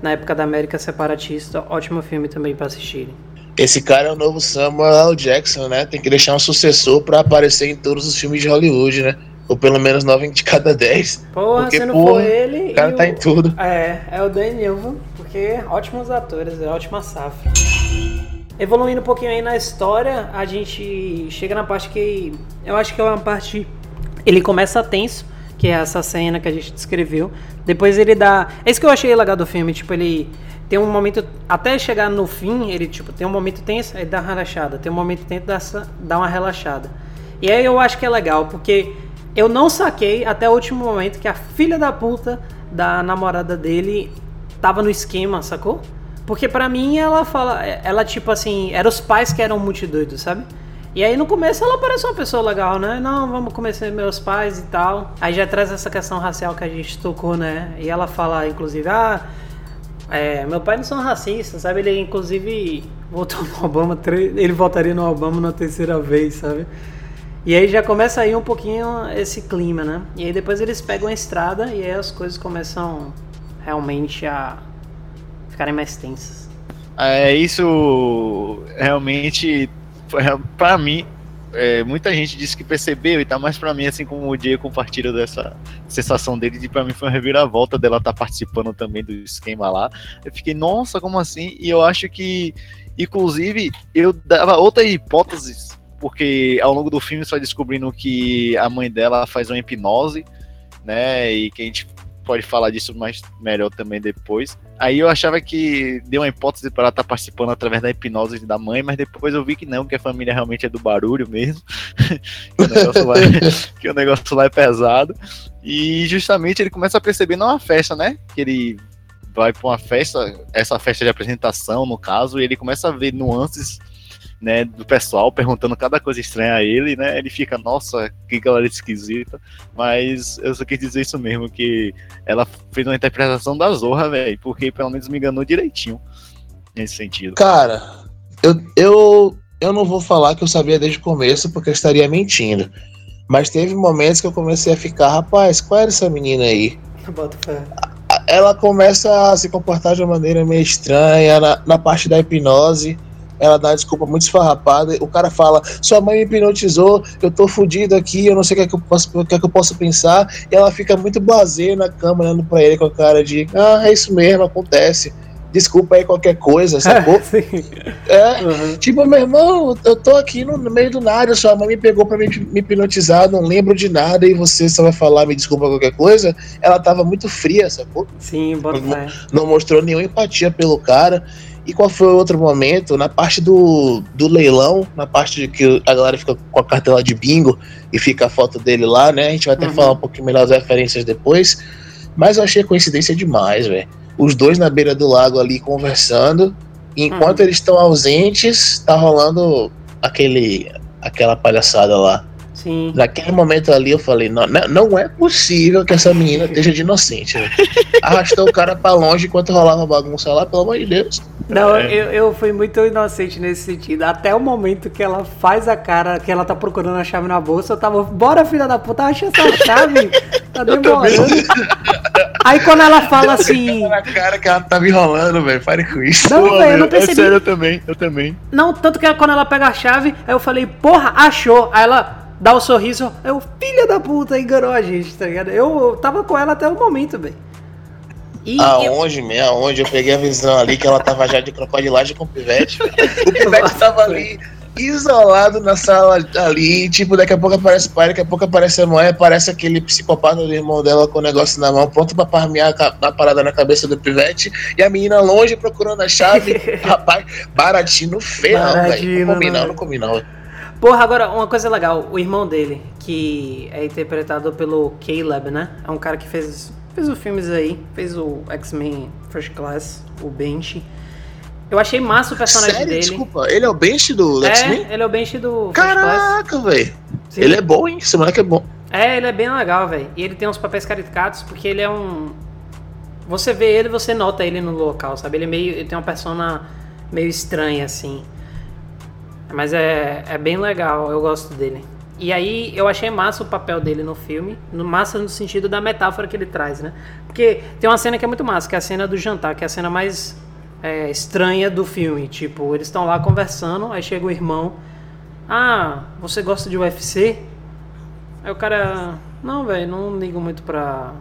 D: na época da América separatista. Ótimo filme também pra assistirem.
E: Esse cara é o novo Samuel L. Jackson, né? Tem que deixar um sucessor pra aparecer em todos os filmes de Hollywood, né? Ou pelo menos 9 de cada 10.
D: Porra,
E: Porque,
D: se não
E: porra,
D: for ele.
E: O cara
D: e
E: tá em tudo.
D: É, é o Daniel, porque ótimos atores, é ótima safra. Evoluindo um pouquinho aí na história, a gente chega na parte que eu acho que é uma parte. Ele começa tenso, que é essa cena que a gente descreveu. Depois ele dá. É isso que eu achei legal do filme, tipo, ele tem um momento. Até chegar no fim, ele tipo, tem um momento tenso, aí dá uma relaxada. Tem um momento tenso, dá, dá uma relaxada. E aí eu acho que é legal, porque eu não saquei até o último momento que a filha da puta da namorada dele tava no esquema, sacou? Porque pra mim ela fala, ela tipo assim, eram os pais que eram muito doidos, sabe? E aí no começo ela parece uma pessoa legal, né? Não, vamos começar meus pais e tal. Aí já traz essa questão racial que a gente tocou, né? E ela fala, inclusive, ah, é, meu pai não são racistas, sabe? Ele inclusive votou no Obama, ele votaria no Obama na terceira vez, sabe? E aí já começa aí um pouquinho esse clima, né? E aí depois eles pegam a estrada e aí as coisas começam realmente a ficarem mais tensas.
F: É, isso realmente, pra mim, é, muita gente disse que percebeu e tá mais pra mim, assim como o Diego compartilha dessa sensação dele, de pra mim foi uma reviravolta dela estar tá participando também do esquema lá. Eu fiquei, nossa, como assim? E eu acho que, inclusive, eu dava outra hipótese, porque ao longo do filme você vai descobrindo que a mãe dela faz uma hipnose, né? E que a gente pode falar disso mais melhor também depois. Aí eu achava que deu uma hipótese para ela estar tá participando através da hipnose da mãe, mas depois eu vi que não, que a família realmente é do barulho mesmo. que, o negócio lá, que o negócio lá é pesado. E justamente ele começa a perceber numa festa, né? Que ele vai para uma festa, essa festa de apresentação, no caso, e ele começa a ver nuances né, do pessoal perguntando cada coisa estranha a ele, né? Ele fica, nossa, que galera esquisita. Mas eu só quis dizer isso mesmo, que ela fez uma interpretação da Zorra, velho, porque pelo menos me enganou direitinho nesse sentido.
E: Cara, eu, eu, eu não vou falar que eu sabia desde o começo, porque eu estaria mentindo. Mas teve momentos que eu comecei a ficar, rapaz, qual era essa menina aí?
D: Bota fé.
E: Ela começa a se comportar de uma maneira meio estranha na, na parte da hipnose ela dá desculpa muito esfarrapada. O cara fala: Sua mãe me hipnotizou, eu tô fudido aqui, eu não sei o que, é que, eu, posso, o que, é que eu posso pensar. E ela fica muito blazer na cama, olhando pra ele com a cara de: Ah, é isso mesmo, acontece. Desculpa aí qualquer coisa, sacou? é, uhum. tipo, meu irmão, eu tô aqui no, no, meio do nada, sua mãe me pegou pra me, me hipnotizar, não lembro de nada, e você só vai falar, me desculpa qualquer coisa. Ela tava muito fria, sacou?
D: Sim, bota
E: não, não mostrou nenhuma empatia pelo cara. E qual foi o outro momento? Na parte do, do leilão, na parte de que a galera fica com a cartela de bingo e fica a foto dele lá, né? A gente vai até uhum. falar um pouquinho melhor das referências depois. Mas eu achei coincidência demais, velho. Os dois na beira do lago ali conversando. E enquanto uhum. eles estão ausentes, tá rolando aquele, aquela palhaçada lá.
D: Sim.
E: Naquele momento ali eu falei, não, não é possível que essa menina esteja de inocente. Né? Arrastou o cara pra longe enquanto rolava bagunça lá, pelo amor de Deus.
D: Não, é. eu, eu fui muito inocente nesse sentido. Até o momento que ela faz a cara, que ela tá procurando a chave na bolsa, eu tava, bora filha da puta, acha essa chave. Tá demorando. Aí quando ela fala assim.
E: Na cara que ela tava enrolando, velho. Pare com isso.
D: Não, velho, eu não percebi.
F: É sério, eu também, eu também.
D: Não, tanto que quando ela pega a chave, aí eu falei, porra, achou. Aí ela dá o um sorriso, eu, filha da puta, enganou a gente, tá ligado? Eu tava com ela até o momento, velho.
E: aonde, eu... mesmo? Aonde? Eu peguei a visão ali que ela tava já de crocodilagem com o Pivete. o Pivete tava ali isolado na sala ali, tipo, daqui a pouco aparece o pai, daqui a pouco aparece a mãe, aparece aquele psicopata do irmão dela com o negócio na mão, pronto pra parmear a parada na cabeça do pivete, e a menina longe procurando a chave, rapaz, baratinho feio, velho. Não comi não, não comi não.
D: Porra, agora, uma coisa legal, o irmão dele, que é interpretado pelo Caleb, né? É um cara que fez, fez os filmes aí, fez o X-Men First Class, o Bench. Eu achei massa o personagem
E: Sério?
D: dele.
E: Desculpa, ele é o Bench do
D: é,
E: X-Men?
D: ele é o Bench do
E: Caraca, velho. Ele é bom, hein? Esse moleque é bom.
D: É, ele é bem legal, velho. E ele tem uns papéis caricatos porque ele é um... Você vê ele, você nota ele no local, sabe? Ele é meio... Ele tem uma persona meio estranha, assim. Mas é, é bem legal, eu gosto dele. E aí eu achei massa o papel dele no filme, no massa no sentido da metáfora que ele traz, né? Porque tem uma cena que é muito massa, que é a cena do jantar, que é a cena mais é, estranha do filme. Tipo, eles estão lá conversando, aí chega o irmão. Ah, você gosta de UFC? Aí o cara, não, velho, não ligo muito pra,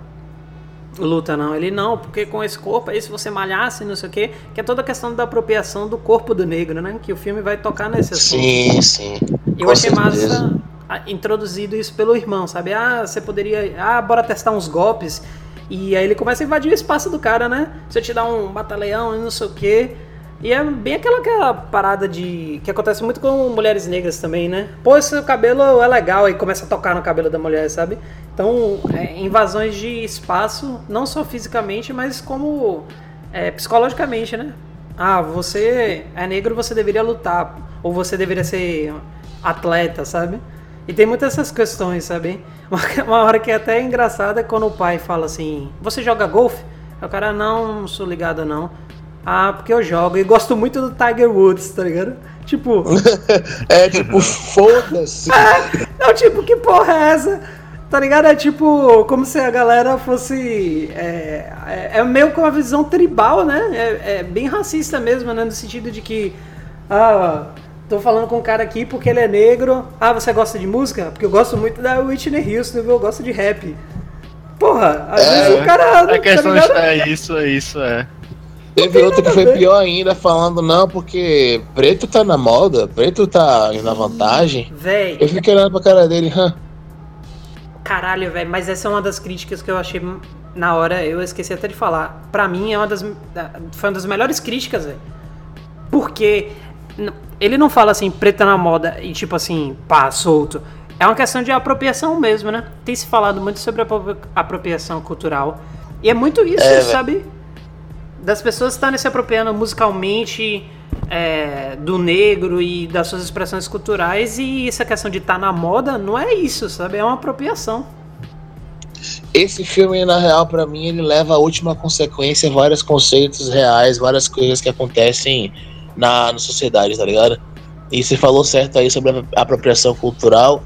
D: luta, não. Ele não, porque com esse corpo aí, se você malhasse, não sei o quê, que é toda a questão da apropriação do corpo do negro, né? Que o filme vai tocar nesse
E: assunto. Sim, sim.
D: Eu com achei certeza. massa introduzido isso pelo irmão, sabe? Ah, você poderia. Ah, bora testar uns golpes. E aí ele começa a invadir o espaço do cara, né? Se eu te dar um batalhão e não sei o quê. E é bem aquela, aquela parada de. que acontece muito com mulheres negras também, né? Pô, esse cabelo é legal, e começa a tocar no cabelo da mulher, sabe? Então, é, invasões de espaço, não só fisicamente, mas como é, psicologicamente, né? Ah, você é negro, você deveria lutar. Ou você deveria ser atleta, sabe? E tem muitas essas questões, sabe? Uma, hora que é até engraçada é quando o pai fala assim: Você joga golfe? O cara, não, não sou ligado não. Ah, porque eu jogo e gosto muito do Tiger Woods, tá ligado? Tipo.
E: é, tipo, foda-se.
D: É, não, tipo, que porra é essa? Tá ligado? É tipo, como se a galera fosse. É, é, é meio com uma visão tribal, né? É, é, bem racista mesmo, né? No sentido de que. Ah, tô falando com um cara aqui porque ele é negro. Ah, você gosta de música? Porque eu gosto muito da Whitney Houston, eu gosto de rap. Porra, às
E: É,
D: vezes o cara.
F: A
D: tá
F: questão
D: ligado?
F: é isso, é isso, é.
E: Teve outro que foi pior ainda, falando, não, porque preto tá na moda, preto tá na vantagem.
D: Véi,
E: Eu fiquei olhando pra cara dele, hã?
D: Caralho, velho, mas essa é uma das críticas que eu achei na hora, eu esqueci até de falar. Pra mim é uma das foi uma das melhores críticas, velho. Porque ele não fala assim, preta na moda e tipo assim, pá, solto. É uma questão de apropriação mesmo, né? Tem se falado muito sobre apro- apropriação cultural. E é muito isso,
E: É,
D: sabe? Das pessoas estarem se apropriando musicalmente é, do negro e das suas expressões culturais. E essa questão de estar na moda não é isso, sabe? É uma apropriação.
E: Esse filme, na real, pra mim, ele leva à última consequência vários conceitos reais, várias coisas que acontecem na, na sociedade, tá ligado? E você falou certo aí sobre a apropriação cultural.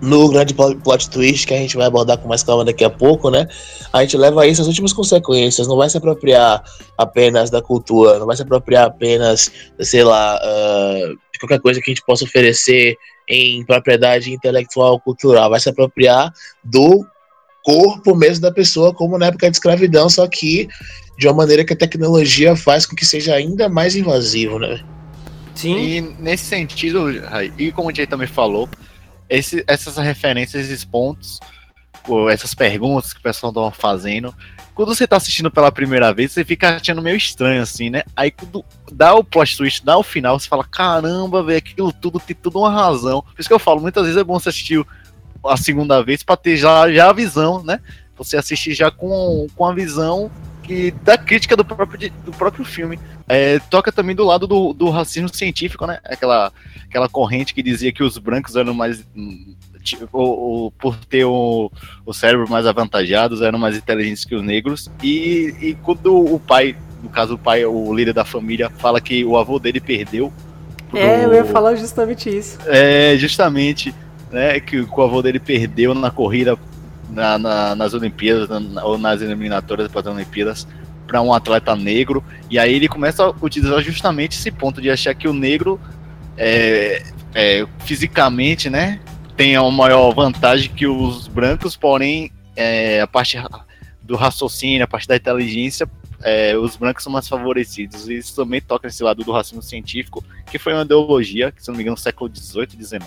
E: No grande pl- plot twist que a gente vai abordar com mais calma daqui a pouco, né? A gente leva isso às últimas consequências. Não vai se apropriar apenas da cultura, não vai se apropriar apenas, sei lá, ah, de qualquer coisa que a gente possa oferecer em propriedade intelectual cultural. Vai se apropriar do corpo mesmo da pessoa, como na época de escravidão, só que de uma maneira que a tecnologia faz com que seja ainda mais invasivo, né?
D: Sim.
F: E nesse sentido, e como o Jay também falou, esse- essas referências, esses pontos, essas perguntas que o pessoal estava fazendo, quando você tá assistindo pela primeira vez, você fica achando meio estranho, assim, né? Aí quando dá o plot twist, dá o final, você fala, caramba, velho, aquilo tudo tem tudo uma razão. Por isso que eu falo, muitas vezes é bom você assistir a segunda vez pra ter já, já a visão, né? Você assistir já com, com a visão que, da crítica do próprio, do próprio filme. É, toca também do lado do, do racismo científico, né? Aquela, aquela corrente que dizia que os brancos eram mais. tipo, o- o- por ter o, o cérebro mais avantajados, eram mais inteligentes que os negros. E, e quando o pai, no caso o pai, o líder da família, fala que o avô dele perdeu. pro-
D: É, eu ia falar justamente isso.
F: é, justamente, né, que o avô dele perdeu na corrida na- na- nas Olimpíadas, na- ou nas eliminatórias para as Olimpíadas, para um atleta negro, e aí ele começa a utilizar justamente esse ponto de achar que o negro, é, é, fisicamente, né, tem uma maior vantagem que os brancos, porém, é, a parte do raciocínio, a parte da inteligência, é, os brancos são mais favorecidos, isso também toca nesse lado do racismo científico, que foi uma ideologia, que se não me engano, no século XVIII, XIX,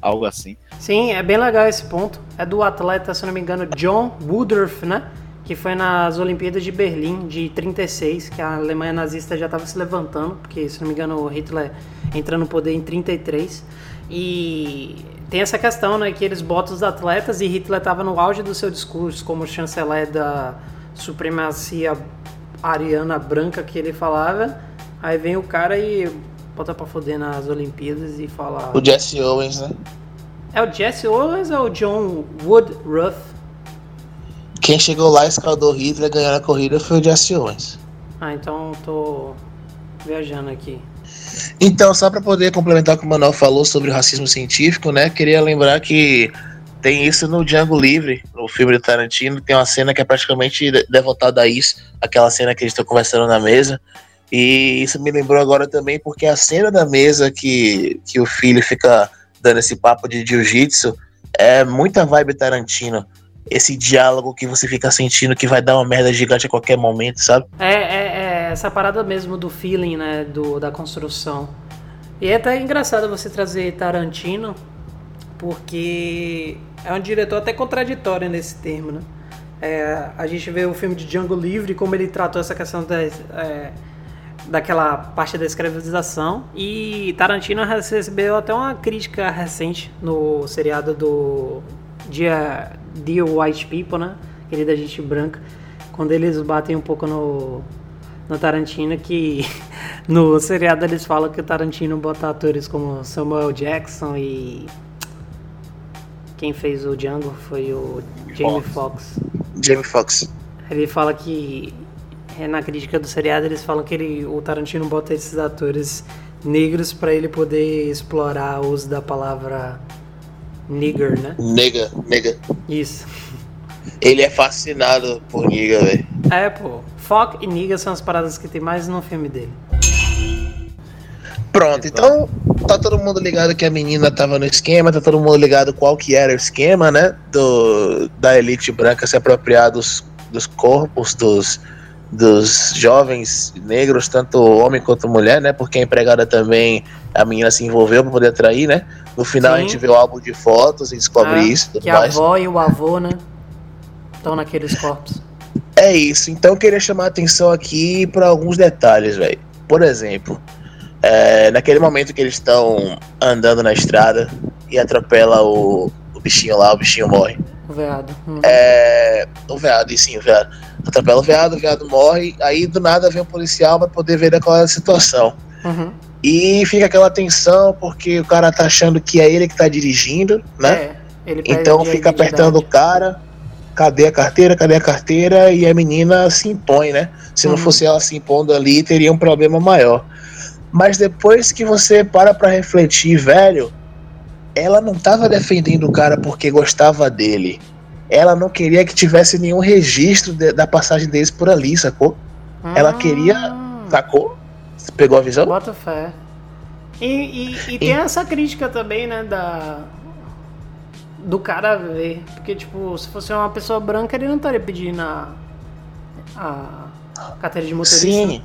F: algo assim.
D: Sim, é bem legal esse ponto. É do atleta, se não me engano, John Woodruff, né? Que foi nas Olimpíadas de Berlim de 36, que a Alemanha nazista já estava se levantando, porque, se não me engano, o Hitler entra no poder em 33. E tem essa questão, né? Que eles botam os atletas e Hitler estava no auge do seu discurso como chanceler da supremacia ariana branca que ele falava. Aí vem o cara e bota pra foder nas Olimpíadas e fala.
E: O Jesse Owens, né?
D: É o Jesse Owens ou o John Woodruff?
E: Quem chegou lá e escaldou Hitler ganhando a corrida foi o Jesse Owens.
D: Ah, então tô viajando aqui.
E: Então, só para poder complementar o que o Manuel falou sobre o racismo científico, né? Queria lembrar que tem isso no Django Livre, no filme do Tarantino, tem uma cena que é praticamente de- devotada a isso, aquela cena que eles estão conversando na mesa. E isso me lembrou agora também, porque a cena da mesa que, que o filho fica dando esse papo de jiu-jitsu é muita vibe Tarantino. Esse diálogo que você fica sentindo que vai dar uma merda gigante a qualquer momento, sabe?
D: É, é, é essa parada mesmo do feeling, né? Do, da construção. E é até engraçado você trazer Tarantino, porque é um diretor até contraditório nesse termo, né? É, a gente vê o filme de Django Livre, como ele tratou essa questão da, é, daquela parte da escravização. E Tarantino recebeu até uma crítica recente no seriado do Dear, Dear White People, né? Aquele da gente branca. Quando eles batem um pouco no, no Tarantino, que no seriado eles falam que o Tarantino bota atores como Samuel Jackson e. Quem fez o Django foi o Jamie Foxx.
E: Jamie Foxx.
D: Ele fala que é, na crítica do seriado eles falam que ele, o Tarantino bota esses atores negros para ele poder explorar o uso da palavra Nigger, né?
E: Nega, nega.
D: Isso.
E: Ele é fascinado por nigga, velho.
D: É, pô. Fuck e nigga são as paradas que tem mais no filme dele.
E: Pronto, então tá todo mundo ligado que a menina tava no esquema, tá todo mundo ligado qual que era o esquema, né? Do, da elite branca se apropriar dos, dos corpos dos, dos jovens negros, tanto homem quanto mulher, né? Porque a empregada também, a menina se envolveu pra poder atrair, né? No final a
D: Sim.
E: gente vê o álbum de fotos e descobre
D: Ah,
E: isso
D: que a
E: mais.
D: avó e o avô, né? Estão naqueles corpos.
E: É isso. Então eu queria chamar a atenção aqui para alguns detalhes, velho. Por exemplo, é, naquele momento que eles estão andando na estrada e atropela o, o bichinho lá, o bichinho morre.
D: O veado. Hum.
E: É, o veado, e sim, o veado. Atropela o veado, o veado morre. Aí do nada vem um policial para poder ver qual é a situação.
D: Uhum.
E: E fica aquela tensão porque o cara tá achando que é ele que tá dirigindo, né?
D: É,
E: Então fica apertando o cara. Cadê a carteira? Cadê a carteira? E a menina se impõe, né? Se não
D: Uhum.
E: fosse ela se impondo ali, teria um problema maior. Mas depois que você para pra refletir, velho, ela não tava defendendo o cara porque gostava dele. Ela não queria que tivesse nenhum registro de- da passagem deles por ali, sacou? ela queria-
D: Hum.
E: Sacou? Você pegou a visão?
D: Bota fé. E, e, e tem essa crítica também, né, da... Do cara ver. Porque, tipo, se fosse uma pessoa branca, ele não estaria pedindo a... A carteira de motorista.
E: Sim.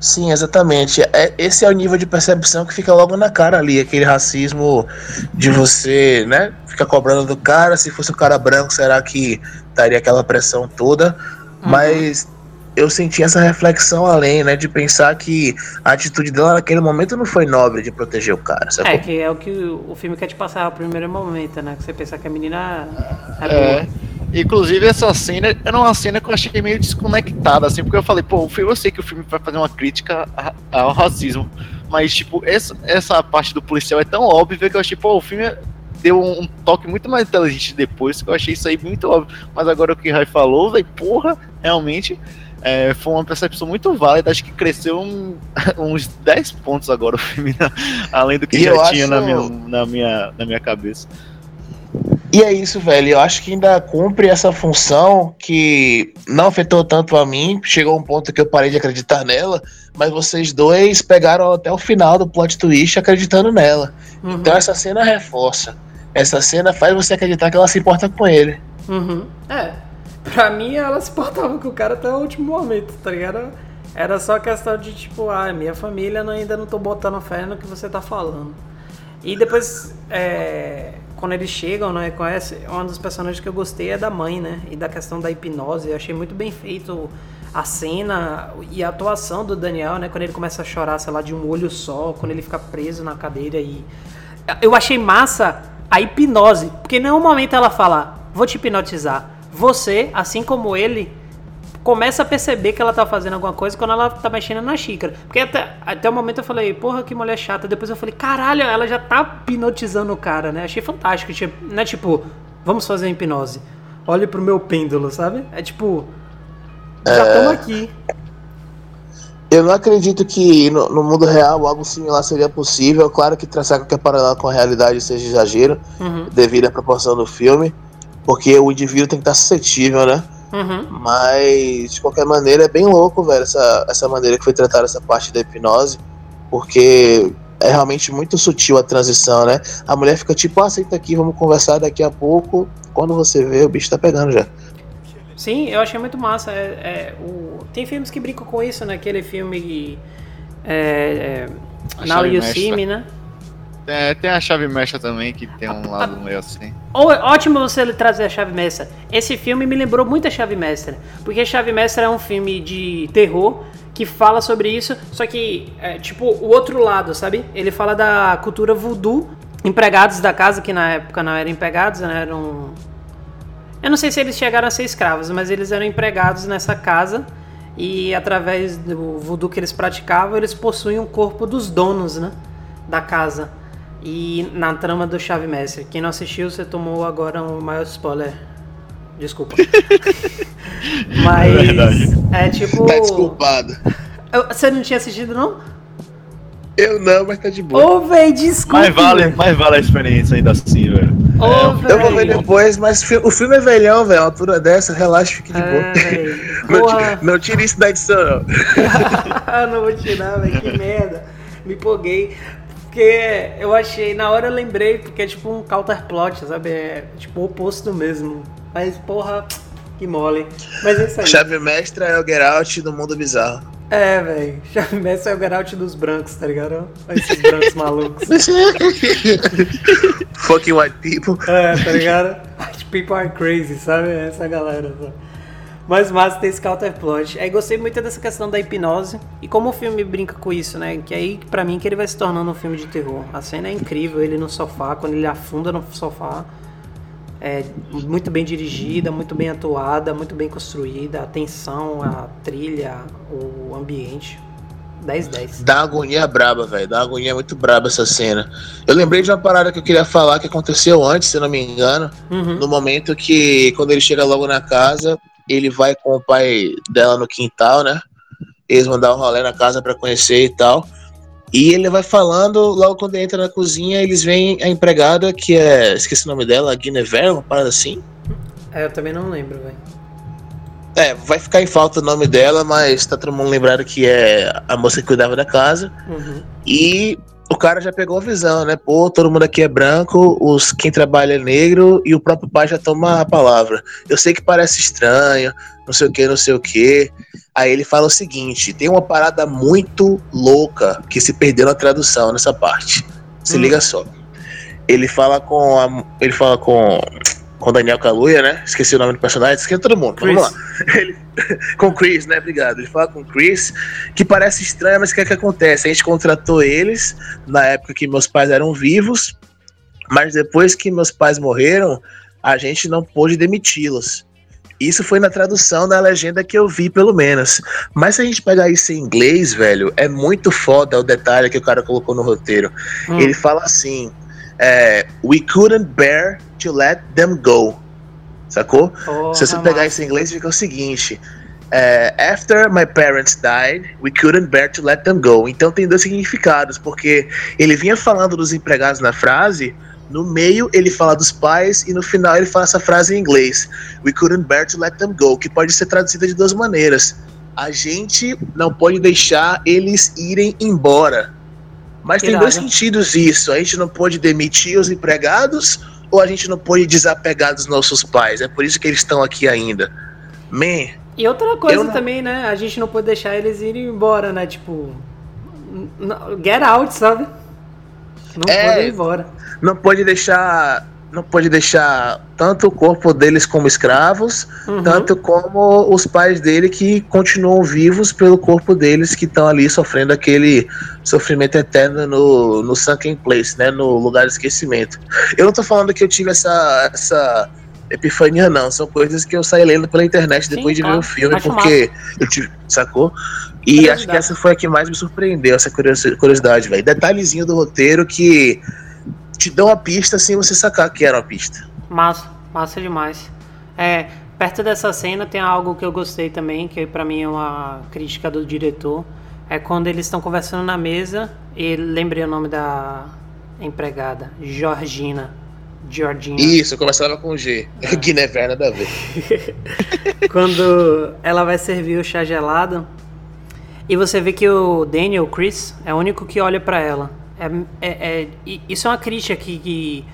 E: Sim, exatamente. É, esse é o nível de percepção que fica logo na cara ali, aquele racismo de você, né? Fica cobrando do cara, se fosse o cara branco, será que estaria aquela pressão toda?
D: Uhum.
E: Mas eu senti essa reflexão além, né? De pensar que a atitude dela naquele momento não foi nobre de proteger o cara, sacou?
D: É, que é o que o o filme quer te passar no primeiro momento, né? Que você pensar que a menina é,
F: É.
D: boa.
F: Inclusive, essa cena era uma cena que eu achei meio desconectada, assim, porque eu falei, pô, o filme, eu sei que o filme vai fazer uma crítica ao racismo, mas, tipo, essa, essa parte do policial é tão óbvia que eu achei, pô, o filme deu um, um toque muito mais inteligente depois, que eu achei isso aí muito óbvio. Mas agora o que o Rai falou, velho, porra, realmente. é, foi uma percepção muito válida, acho que cresceu um- uns 10 pontos agora o filme, na- além do que
E: E
F: já tinha na,
E: acho-
F: minha, na, minha, na minha cabeça.
E: E é isso, velho. Eu acho que ainda cumpre essa função que não afetou tanto a mim. Chegou um ponto que eu parei de acreditar nela, mas vocês dois pegaram até o final do plot twist acreditando nela.
D: Uhum.
E: Então essa cena reforça. Essa cena faz você acreditar que ela se importa com ele.
D: Uhum. É. Pra mim, ela se portava com o cara até o último momento, tá ligado? Era só questão de tipo, ah, minha família ainda não tô botando fé no que você tá falando. E depois, é, quando eles chegam, né, conhece, uma dos personagens que eu gostei é da mãe, né? E da questão da hipnose. Eu achei muito bem feito a cena e a atuação do Daniel, né? Quando ele começa a chorar, sei lá, de um olho só, quando ele fica preso na cadeira e. Eu achei massa a hipnose, porque em nenhum momento ela fala, vou te hipnotizar. Você, assim como ele, começa a perceber que ela tá fazendo alguma coisa quando ela tá mexendo na xícara. Porque até, até o momento eu falei, porra, que mulher chata. Depois eu falei, caralho, ela já tá hipnotizando o cara, né? Achei fantástico. Tipo, não é tipo, vamos fazer uma hipnose. Olhe pro meu pêndulo, sabe? É tipo, já estamos aqui.
E: Eu não acredito que no, no mundo real algo similar seria possível. Claro que traçar qualquer paralelo com a realidade seja exagero,
D: Uhum,
E: devido à proporção do filme, porque o indivíduo tem que estar suscetível, né?
D: Uhum.
E: Mas, de qualquer maneira, é bem louco, velho, essa, essa maneira que foi tratada essa parte da hipnose, porque é realmente muito sutil a transição, né? A mulher fica tipo, ah, senta aqui, vamos conversar daqui a pouco. Quando você vê, o bicho tá pegando já.
D: Sim, eu achei muito massa. É, é, o... Tem filmes que brincam com isso, né? Aquele filme. É, é. See Me, né?
F: É, tem a chave mestra também, que tem um lado meio assim.
D: Ó- Ótimo você trazer a Chave Mestra. Esse filme me lembrou muito a Chave Mestra. Porque Chave Mestra é um filme de terror que fala sobre isso, só que é tipo o outro lado, sabe? Ele fala da cultura voodoo, empregados da casa, que na época não eram empregados, né? eram. Eu não sei se eles chegaram a ser escravos, mas eles eram empregados nessa casa e através do voodoo que eles praticavam, eles possuíam o corpo dos donos, né? Da casa. E na trama do Chave Mestre. Quem não assistiu, você tomou agora um maior spoiler. Desculpa. Mas.
F: É verdade.
D: É tipo.
E: Tá desculpado.
D: Eu- Você não tinha assistido, não?
E: Eu não, mas tá de boa.
D: Ô, véi, desculpa.
F: Mas vale, mas vale a experiência ainda assim, velho.
D: Ô,
E: Eu vou ver depois, mas o filme é velhão, velho. A altura dessa, relaxa, fique de boa.
D: É, véi.
E: Não, não tire isso da edição, não.
D: Ah, não vou tirar, velho, que merda. Me empolguei. Porque eu achei, na hora eu lembrei, porque é tipo um counterplot, sabe? É tipo o oposto mesmo. Mas, porra, que mole. Mas é isso aí.
E: Chave mestra é o Get Out do mundo bizarro.
D: É, velho. Chave mestre é o Geralt dos brancos, tá ligado? Esses brancos malucos.
E: Fucking white people.
D: É, tá ligado? White people are crazy, sabe? Essa galera. Sabe? Mas massa tem esse counterplot. Aí gostei muito dessa questão da hipnose. E como o filme brinca com isso, né? Que aí, pra mim, que ele vai se tornando um filme de terror. A cena é incrível, ele no sofá, quando ele afunda no sofá. É muito bem dirigida, muito bem atuada, muito bem construída. A tensão, a trilha, o ambiente. 10-10.
E: Dá uma agonia braba, velho. Dá uma agonia muito braba essa cena. Eu lembrei de uma parada que eu queria falar que aconteceu antes, se eu não me engano.
D: Uhum.
E: No momento que, quando ele chega logo na casa, ele vai com o pai dela no quintal, né? Eles vão dar um rolê na casa pra conhecer e tal. E ele vai falando, logo quando entra na cozinha, eles veem a empregada, que é. Esqueci o nome dela, Guinevere, uma parada assim.
D: É, eu também não lembro, velho.
E: É, vai ficar em falta o nome dela, mas tá todo mundo lembrado que é a moça que cuidava da casa.
D: Uhum.
E: E o cara já pegou a visão, né? Pô, todo mundo aqui é branco, os quem trabalha é negro e o próprio pai já toma a palavra. Eu sei que parece estranho, não sei o que, não sei o que. Aí ele fala o seguinte: tem uma parada muito louca que se perdeu na tradução nessa parte. Se
D: Hum.
E: liga só. Ele fala com a, ele fala com com Daniel Kaluuya, né? Esqueci o nome do personagem, esqueci todo mundo.
D: Chris.
E: Vamos lá. Ele, com o Chris, né? Obrigado. Ele fala com o Chris, que parece estranho, mas o que é que acontece? A gente contratou eles na época que meus pais eram vivos, mas depois que meus pais morreram, a gente não pôde demiti-los. Isso foi na tradução da legenda que eu vi, pelo menos. Mas se a gente pegar isso em inglês, velho, é muito foda o detalhe que o cara colocou no roteiro.
D: Hum.
E: Ele fala assim: é, We couldn't bear to let them go. Sacou? Se você pegar
D: massa.
E: isso em inglês, fica o seguinte: é, After my parents died, we couldn't bear to let them go. Então tem dois significados, porque ele vinha falando dos empregados na frase, no meio ele fala dos pais e no final ele fala essa frase em inglês: We couldn't bear to let them go, que pode ser traduzida de duas maneiras. A gente não pode deixar eles irem embora. Mas tem dois sentidos isso. A gente não pode demitir os empregados ou a gente não pode desapegar dos nossos pais. É por isso que eles estão aqui ainda. Man,
D: E outra coisa
E: não-
D: também, né? A gente não pode deixar eles irem embora, né? Tipo, get out, sabe? Não
E: É.
D: podem ir embora.
E: não pode deixar. Não pode deixar tanto o corpo deles como escravos,
D: Uhum.
E: tanto como os pais dele que continuam vivos pelo corpo deles que estão ali sofrendo aquele sofrimento eterno no, no Sunken Place, né? No lugar de esquecimento. Eu não tô falando que eu tive essa, essa epifania, não. São coisas que eu saí lendo pela internet
D: Sim,
E: depois de
D: claro.
E: ver o filme,
D: Acho
E: porque eu tive. Sacou? E acho que essa foi a que mais me surpreendeu, essa curiosi- curiosidade, velho. Detalhezinho do roteiro que te dão uma pista sem você sacar que era uma pista.
D: Massa, massa demais. É, perto dessa cena tem algo que eu gostei também, que pra mim é uma crítica do diretor. É quando eles estão conversando na mesa e lembrei o nome da empregada, Georgina. Georgina.
E: Isso, eu começava com G. Guinever, nada a ver.
D: Quando ela vai servir o chá gelado e você vê que o Daniel, o Chris, é o único que olha pra ela. É, é- é- isso é uma crítica que, que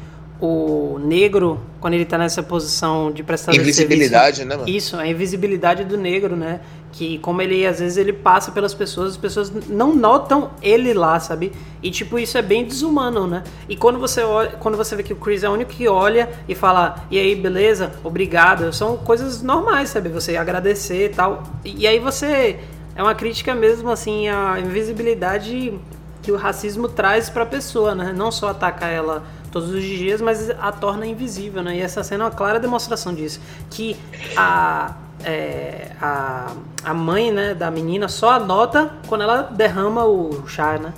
D: o negro, quando ele tá nessa posição de prestador de
E: Invisibilidade,
D: serviço,
E: né, mano?
D: Isso, a invisibilidade do negro, né? Que como ele, às vezes, ele passa pelas pessoas, as pessoas não notam ele lá, sabe? E, tipo, isso é bem desumano, né? E quando você olha, quando você vê que o Chris é o único que olha e fala, e aí, beleza? Obrigado. São coisas normais, sabe? Você agradecer e tal. E aí você... É uma crítica mesmo, assim, a invisibilidade que o racismo traz pra pessoa, né? Não só ataca ela todos os dias, mas a torna invisível, né? E essa cena é uma clara demonstração disso. Que a, é, a, a mãe né, da menina só anota quando ela derrama o chá, né?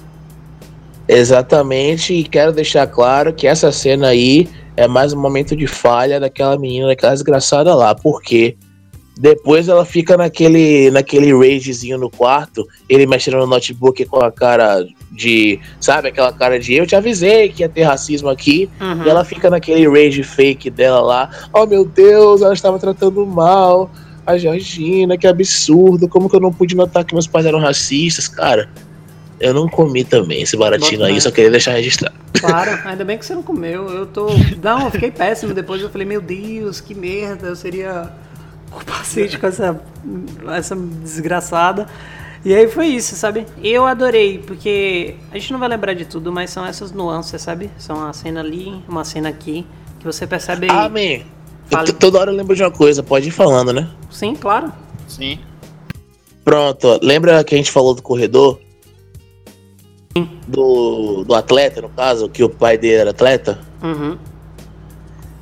E: Exatamente, e quero deixar claro que essa cena aí é mais um momento de falha daquela menina, daquela desgraçada lá. Por quê? Depois ela fica naquele, naquele ragezinho no quarto, ele mexendo no notebook com a cara de. Sabe, aquela cara de eu te avisei que ia ter racismo aqui.
D: Uhum.
E: E ela fica naquele rage fake dela lá. Oh meu Deus, ela estava tratando mal. A Georgina, que absurdo. Como que eu não pude notar que meus pais eram racistas, cara? Eu não comi também esse baratinho
D: Bota
E: aí, só queria deixar registrado.
D: Claro, ainda bem que você não comeu. Eu tô. Não, eu fiquei péssimo. Depois eu falei, meu Deus, que merda. Eu seria o paciente com essa, essa desgraçada. E aí foi isso, sabe? Eu adorei, porque a gente não vai lembrar de tudo, mas são essas nuances, sabe? São uma cena ali, uma cena aqui, que você percebe.
E: Ah, man.
D: Fale.
E: Toda hora eu lembro de uma coisa, pode ir falando, né?
D: Sim, claro.
F: Sim.
E: Pronto, lembra que a gente falou do corredor? Do, do atleta, no caso, que o pai dele era atleta?
D: Uhum.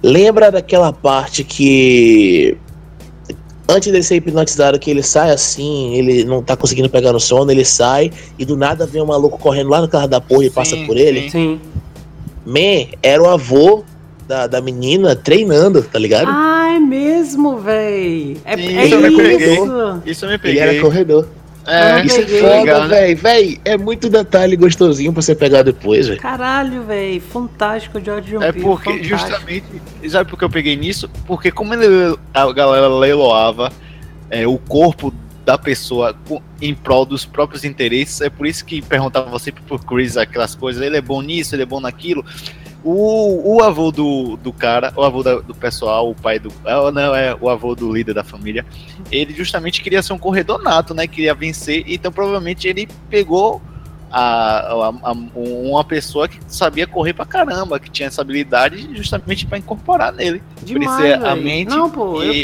E: Lembra daquela parte que. Antes dele ser hipnotizado, que ele sai assim, ele não tá conseguindo pegar no sono, ele sai e do nada vem um maluco correndo lá no carro da porra e
F: Sim,
E: passa por ele.
F: sim.
E: Man, era o avô da, da menina treinando, tá ligado?
D: Ah, é mesmo, véi. É,
F: Sim,
D: é
E: isso eu me
F: peguei.
D: isso.
F: Isso eu me
E: ele
F: peguei.
E: era corredor.
F: É,
D: Eu
E: Isso é foda,
F: né?
E: véi. Véi, é muito detalhe gostosinho pra você pegar depois, velho.
D: Caralho, véi. Fantástico, George
F: É porque,
D: fantástico.
F: justamente, sabe por que eu peguei nisso? Porque como ele, a galera leiloava é, o corpo da pessoa em prol dos próprios interesses, é por isso que perguntava sempre pro Chris aquelas coisas, ele é bom nisso, ele é bom naquilo. O, o avô do, do cara, o avô da- do pessoal, o pai do. ah, Não, é o avô do líder da família. Ele justamente queria ser um corredor nato, né? Queria vencer, então provavelmente ele pegou a, a- a- uma pessoa que sabia correr pra caramba, que tinha essa habilidade justamente pra incorporar nele.
D: Demais,
F: Por isso é a mente
D: Não, pô, eu
F: e-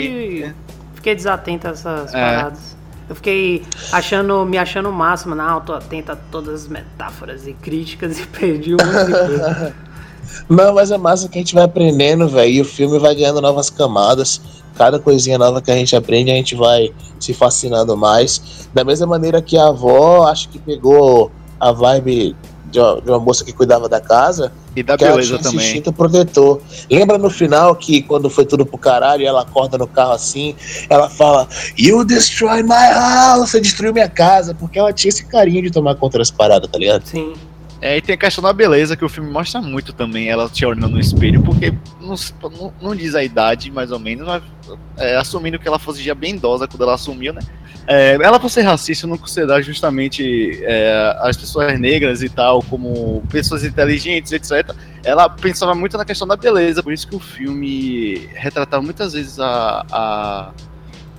D: que fiquei desatento a essas
F: É.
D: paradas. Eu fiquei achando, me achando o máximo. Não, tô atento a todas as metáforas e críticas e perdi um monte de coisa.
E: Não, mas é massa que a gente vai aprendendo, velho, e o filme vai ganhando novas camadas. Cada coisinha nova que a gente aprende, a gente vai se fascinando mais. Da mesma maneira que a avó, acho que pegou a vibe de uma, de uma moça que cuidava da casa,
F: E da
E: que ela
F: beleza
E: tinha
F: também.
E: instinto protetor. Lembra no final que quando foi tudo pro caralho, ela acorda no carro assim, ela fala: You destroy my house, você destruiu minha casa, porque ela tinha esse carinho de tomar contra as paradas, tá ligado?
D: Sim.
F: É, e tem a questão da beleza que o filme mostra muito também, ela te olhando no espelho, porque não, não- não diz a idade, mais ou menos, mas é, assumindo que ela fosse já bem idosa quando ela assumiu, né? É, ela, por ser racista, não considera justamente é, as pessoas negras e tal como pessoas inteligentes, etc. Ela pensava muito na questão da beleza, por isso que o filme retratava muitas vezes a, a,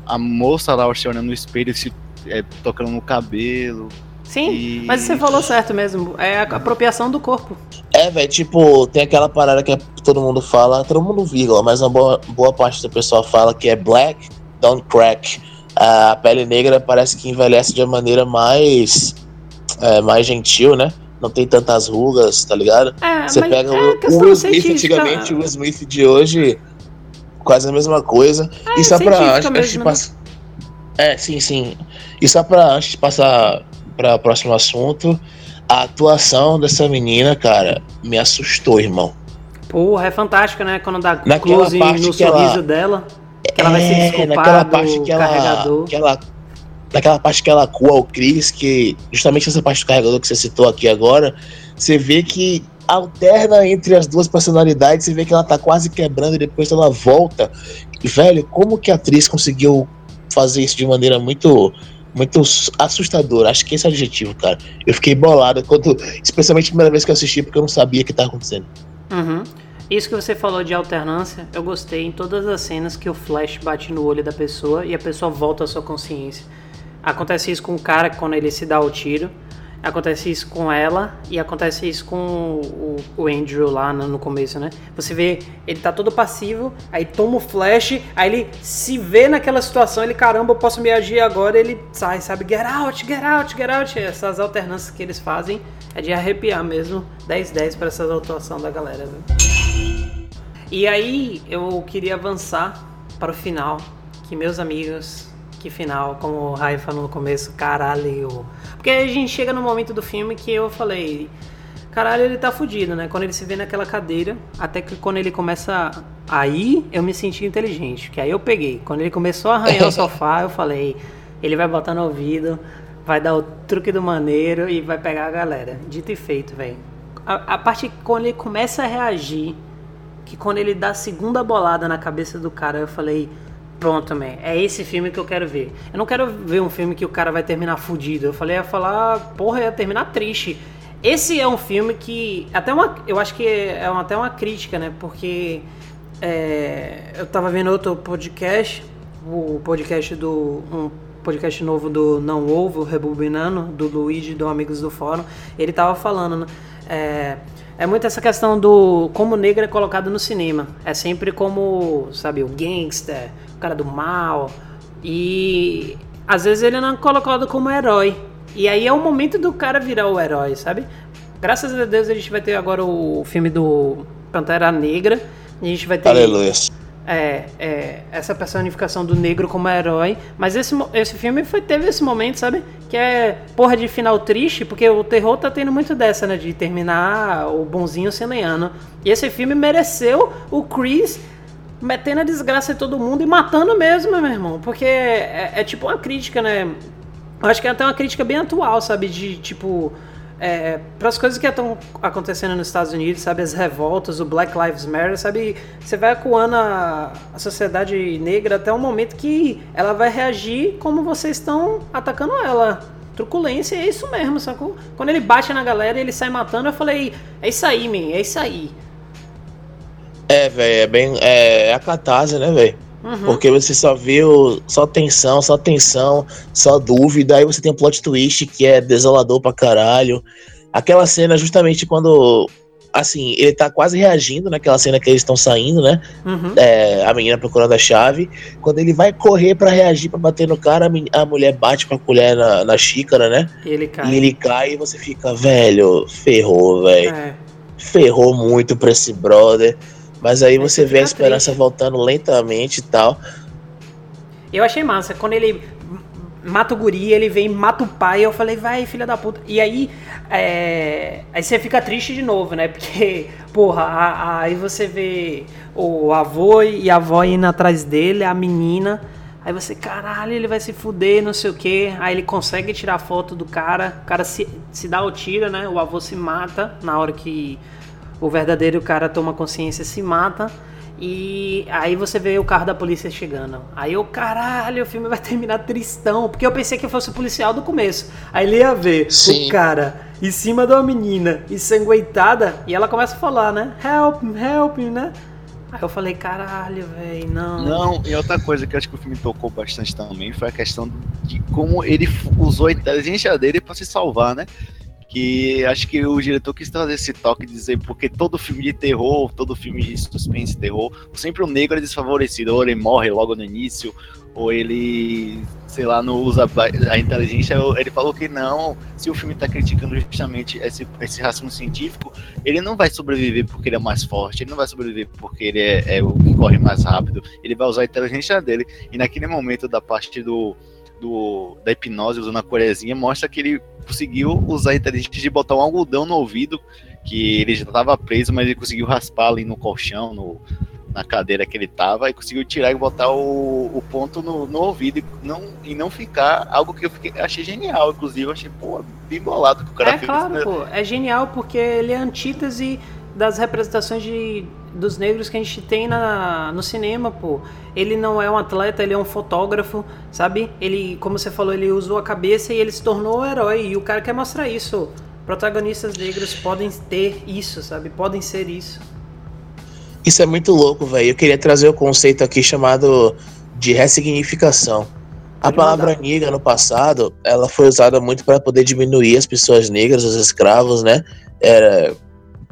F: a moça lá olhando no espelho, se é, tocando no cabelo.
D: Sim,
F: e-
D: mas você falou certo mesmo. É a apropriação do corpo.
E: É, velho, tipo, tem aquela parada que é- todo mundo fala, todo mundo vírgula, mas uma boa, boa parte do pessoal fala que é black, don't crack. A pele negra parece que envelhece de uma maneira mais, é, mais gentil, né? Não tem tantas rugas, tá ligado?
D: É,
E: Você
D: mas
E: pega
D: é
E: o, Will Smith antigamente e o Will Smith de hoje, quase a mesma coisa.
D: É,
E: e só pra. de
D: mesmo, né?
E: passar. É, sim, sim. E só pra antes de passar para o próximo assunto, a atuação dessa menina, cara, me assustou, irmão.
D: Porra, é fantástico, né? Quando dá
E: Naquela
D: close
E: parte
D: no
E: que ela-
D: sorriso dela. Que ela vai ser
E: É, naquela parte que ela,
D: carregador.
E: que ela. Naquela parte que ela cua o Chris, que justamente essa parte do carregador que você citou aqui agora, você vê que alterna entre as duas personalidades, você vê que ela tá quase quebrando e depois ela volta. E, velho, como que a atriz conseguiu fazer isso de maneira muito muito assustadora? Acho que esse é o adjetivo, cara. Eu fiquei bolado quando, especialmente a primeira vez que eu assisti, porque eu não sabia o que tava acontecendo.
D: Uhum. Isso que você falou de alternância, eu gostei em todas as cenas que o flash bate no olho da pessoa e a pessoa volta à sua consciência. Acontece isso com o cara quando ele se dá o tiro, acontece isso com ela e acontece isso com o, o Andrew lá no, no começo, né? Você vê, ele tá todo passivo, aí toma o flash, aí ele se vê naquela situação, ele, caramba, eu posso me agir agora, ele sai, sabe? Get out, get out, get out. Essas alternâncias que eles fazem é de arrepiar mesmo. 10-10 para essa atuação da galera, viu? E aí eu queria avançar para o final, que meus amigos, que final, como o Rai falou no começo, caralho. Porque a gente chega no momento do filme que eu falei, caralho, ele tá fudido, né? Quando ele se vê naquela cadeira, até que quando ele começa Aí eu me senti inteligente, que aí eu peguei. Quando ele começou a arranhar o sofá, eu falei, ele vai botar no ouvido, vai dar o truque do maneiro e vai pegar a galera. Dito e feito, velho. A, a parte quando ele começa a reagir, que quando ele dá a segunda bolada na cabeça do cara, eu falei, pronto, man, é esse filme que eu quero ver. Eu não quero ver um filme que o cara vai terminar fudido. Eu falei, ia falar, porra, ia terminar triste. Esse é um filme que, até uma, eu acho que é uma, até uma crítica, né? Porque é, eu tava vendo outro podcast, o podcast do um podcast novo do Não Ovo, Rebobinando, do Luigi, do Amigos do Fórum. Ele tava falando, né? É, é muito essa questão do como o negro é colocado no cinema. É sempre como, sabe, o gangster, cara do mal. E às vezes ele não é colocado como herói. E aí é o momento do cara virar o herói, sabe? Graças a Deus a gente vai ter agora o filme do Pantera Negra. A gente vai ter
E: Aleluia.
D: é, é, essa personificação do negro como herói. Mas esse, esse filme foi, teve esse momento, sabe? Que é porra de final triste, porque o terror tá tendo muito dessa, né? De terminar o bonzinho se lenhando. E esse filme mereceu o Chris metendo a desgraça em todo mundo e matando mesmo, meu irmão. Porque é, é tipo uma crítica, né? Eu acho que é até uma crítica bem atual, sabe? De tipo. É, para as coisas que estão acontecendo nos Estados Unidos, sabe? As revoltas, o Black Lives Matter, sabe? Você vai acuando a, a sociedade negra até um momento que ela vai reagir como vocês estão atacando ela. Truculência é isso mesmo, sacou? Quando ele bate na galera e ele sai matando, eu falei: é isso aí, man, é isso aí.
E: É, velho, é bem. É, é a catarse, né, velho? Porque você só viu só tensão, só tensão, só dúvida, aí você tem um plot twist que é desolador pra caralho. Aquela cena, justamente quando. Assim, ele tá quase reagindo naquela cena que eles estão saindo, né?
D: Uhum.
E: É, a menina procurando a chave. Quando ele vai correr pra reagir, pra bater no cara, a, a mulher bate com a colher na, na xícara, né?
D: E ele cai.
E: E ele cai e você fica, velho, ferrou, velho
D: É.
E: ferrou muito pra esse brother. Mas aí você vê a esperança
D: triste.
E: voltando lentamente e tal.
D: Eu achei massa. Quando ele mata o guri, ele vem e mata o pai. Eu falei, vai, filha da puta. E aí, é, aí você fica triste de novo, né? Porque, porra, a- a- aí você vê o avô e a avó indo atrás dele, a menina. Aí você, caralho, ele vai se fuder, não sei o que. Aí ele consegue tirar foto do cara. O cara se, se dá o tiro, né? O avô se mata na hora que o verdadeiro cara toma consciência e se mata. E aí você vê o carro da polícia chegando. Aí eu, caralho, o filme vai terminar tristão. Porque eu pensei que fosse o policial do começo. Aí ele ia ver
E: Sim.
D: o cara em cima de uma menina, ensanguentada. E ela começa a falar, né? Help, help, né? Aí eu falei, caralho, velho, não.
F: Não, e outra coisa que eu acho que o filme tocou bastante também foi a questão de como ele usou a inteligência dele pra se salvar, né? Que acho que o diretor quis trazer esse toque de dizer, porque todo filme de terror, todo filme de suspense terror, sempre o negro é desfavorecido, ou ele morre logo no início, ou ele, sei lá, não usa a inteligência. Ele falou que não, se o filme tá criticando justamente esse, esse racismo científico, ele não vai sobreviver porque ele é mais forte, ele não vai sobreviver porque ele é, é o que corre mais rápido, ele vai usar a inteligência dele. E naquele momento da parte do, do da hipnose, usando a corezinha, mostra que ele conseguiu usar a inteligência de botar um algodão no ouvido, que ele já estava preso, mas ele conseguiu raspar ali no colchão, no, na cadeira que ele tava, e conseguiu tirar e botar o, o ponto no, no ouvido e não, e não ficar algo que eu fiquei- achei genial, inclusive, eu achei, pô, bem bolado que o cara
D: É
F: fez.
D: claro,
F: né?
D: pô. É genial porque ele é antítese das representações de, dos negros que a gente tem na, no cinema, pô. Ele não é um atleta, ele é um fotógrafo, sabe? Ele, como você falou, ele usou a cabeça e ele se tornou o herói. E o cara quer mostrar isso. Protagonistas negros podem ter isso, sabe? Podem ser isso.
E: Isso é muito louco, velho. Eu queria trazer o conceito aqui chamado de ressignificação. A palavra negra no passado, ela foi usada muito para poder diminuir as pessoas negras, os escravos, né? Era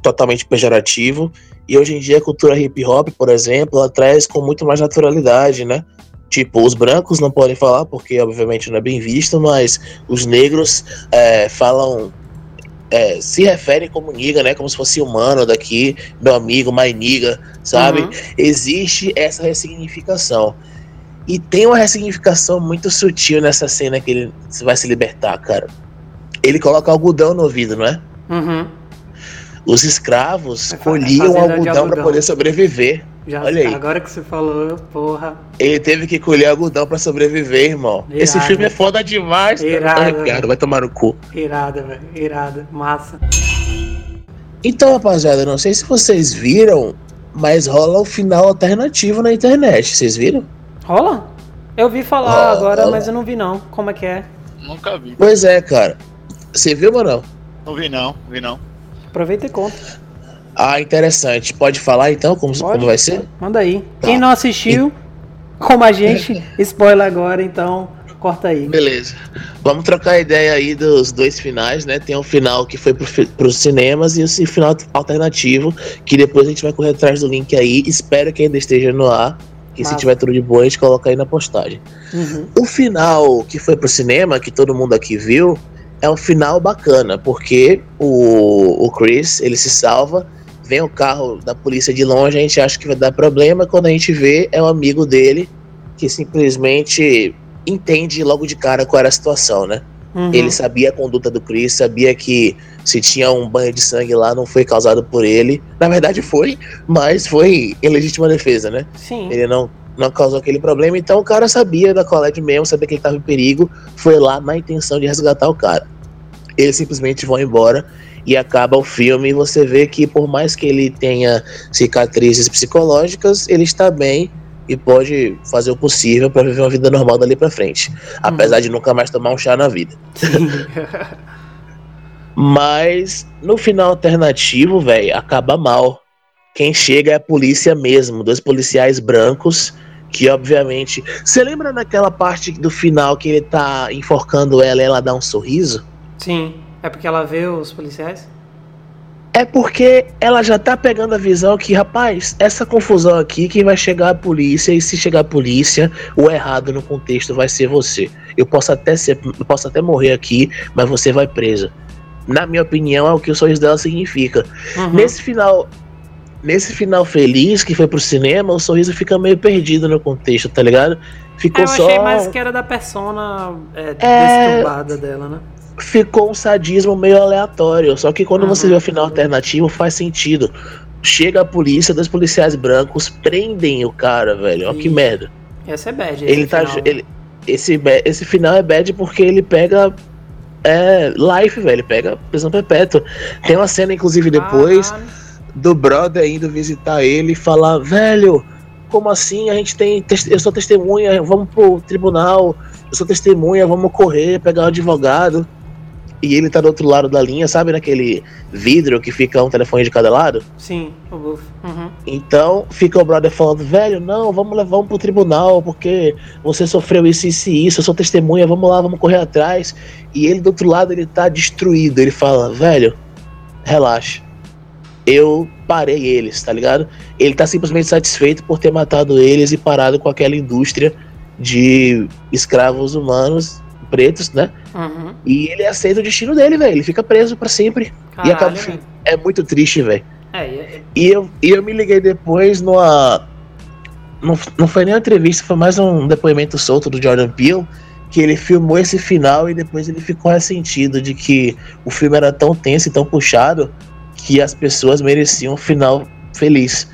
E: totalmente pejorativo. E hoje em dia a cultura hip hop, por exemplo, ela traz com muito mais naturalidade, né? Tipo, os brancos não podem falar porque obviamente não é bem visto, mas os negros é, falam, é, se referem como niga, né? Como se fosse humano daqui, meu amigo, my nigga, sabe?
D: Uhum.
E: Existe essa ressignificação. E tem uma ressignificação muito sutil nessa cena que ele vai se libertar, cara. Ele coloca algodão no ouvido, não é?
D: Uhum.
E: Os escravos colhiam
D: de
E: algodão para
D: algodão.
E: poder sobreviver.
D: Já,
E: Olha aí.
D: Agora que você falou, porra.
E: Ele teve que colher algodão pra sobreviver, irmão.
D: Irado.
E: Esse filme é foda demais, Tô arrepiado,
D: velho.
E: vai tomar no cu.
D: Irada, velho. Irada. Massa.
E: Então, rapaziada, não sei se vocês viram, mas rola um final alternativo na internet. Vocês viram?
D: Rola? Eu vi falar
E: Rola.
D: agora, mas eu não vi não. Como é que é?
F: Nunca vi.
E: Pois é, cara. Você viu, mano?
F: Não vi não, vi não.
D: Aproveita e conta.
E: Ah, interessante. Pode falar então como,
D: Pode.
E: como vai ser?
D: Manda aí.
E: Tá.
D: Quem não assistiu, como a gente, spoiler agora, então corta aí.
E: Beleza. Vamos trocar ideia aí dos dois finais, né? Tem um final que foi fi- pros cinemas e esse final alternativo, que depois a gente vai correr atrás do link aí. Espero que ainda esteja no ar. E se tiver tudo de boa, a gente coloca aí na postagem.
D: Uhum.
E: O final que foi pro cinema, que todo mundo aqui viu, é um final bacana, porque o, o Chris, ele se salva, vem o carro da polícia de longe, a gente acha que vai dar problema, quando a gente vê, é um amigo dele que simplesmente entende logo de cara qual era a situação, né?
D: Uhum.
E: Ele sabia a conduta do Chris, sabia que se tinha um banho de sangue lá, não foi causado por ele. Na verdade foi, mas foi em legítima defesa, né?
D: Sim.
E: Ele não, não causou aquele problema, então o cara sabia da colete mesmo, sabia que ele estava em perigo, foi lá na intenção de resgatar o cara. Eles simplesmente vão embora e acaba o filme e você vê que por mais que ele tenha cicatrizes psicológicas, ele está bem e pode fazer o possível para viver uma vida normal dali para frente, apesar de nunca mais tomar um chá na vida. Mas no final alternativo, velho, acaba mal. Quem chega é a polícia mesmo, dois policiais brancos que obviamente, você lembra naquela parte do final que ele tá enforcando ela e ela dá um sorriso?
D: Sim. É porque ela vê os policiais?
E: É porque ela já tá pegando a visão que, rapaz, essa confusão aqui que vai chegar a polícia e se chegar a polícia, o errado no contexto vai ser você. Eu posso até ser, eu posso até morrer aqui, mas você vai presa. Na minha opinião, é o que o sorriso dela significa.
D: Uhum.
E: Nesse final, nesse final feliz que foi pro cinema, o sorriso fica meio perdido no contexto, tá ligado?
D: É,
E: Ficou
D: eu
E: só
D: achei mais que era da persona é,
E: É.
D: dela, né?
E: ficou um sadismo meio aleatório. Só que quando
D: Uhum.
E: você vê o final alternativo, faz sentido. Chega a polícia, dois policiais brancos prendem o cara, velho. Ó, que merda.
D: Essa é bad.
E: Ele
D: esse
E: tá.
D: final.
E: Ele, esse, esse final é bad porque ele pega. É, life, velho. Pega prisão perpétua. Tem uma cena, inclusive, depois.
D: Caralho.
E: Do brother indo visitar ele e falar, velho, como assim? A gente tem. Eu sou testemunha, vamos pro tribunal, eu sou testemunha, vamos correr, pegar um advogado. E ele tá do outro lado da linha, sabe naquele vidro que fica um telefone de cada lado?
D: Sim, o buff. Uhum.
E: Então fica o brother falando, velho, não, vamos levar um pro tribunal, porque você sofreu isso, isso e isso, eu sou testemunha, vamos lá, vamos correr atrás. E ele do outro lado, ele tá destruído. Ele fala, velho, relaxa. Eu parei eles, tá ligado? Ele tá simplesmente satisfeito por ter matado eles e parado com aquela indústria de escravos humanos pretos, né?
D: Uhum.
E: E ele aceita o destino dele, velho. Ele fica preso pra sempre.
D: Caralho,
E: acaba o
D: velho.
E: filme. É muito triste, velho.
D: É, é,
E: E eu, e eu me liguei depois numa. Não, não foi nem uma entrevista, foi mais um depoimento solto do Jordan Peele. Que ele filmou esse final e depois ele ficou ressentido de que o filme era tão tenso e tão puxado que as pessoas mereciam um final feliz.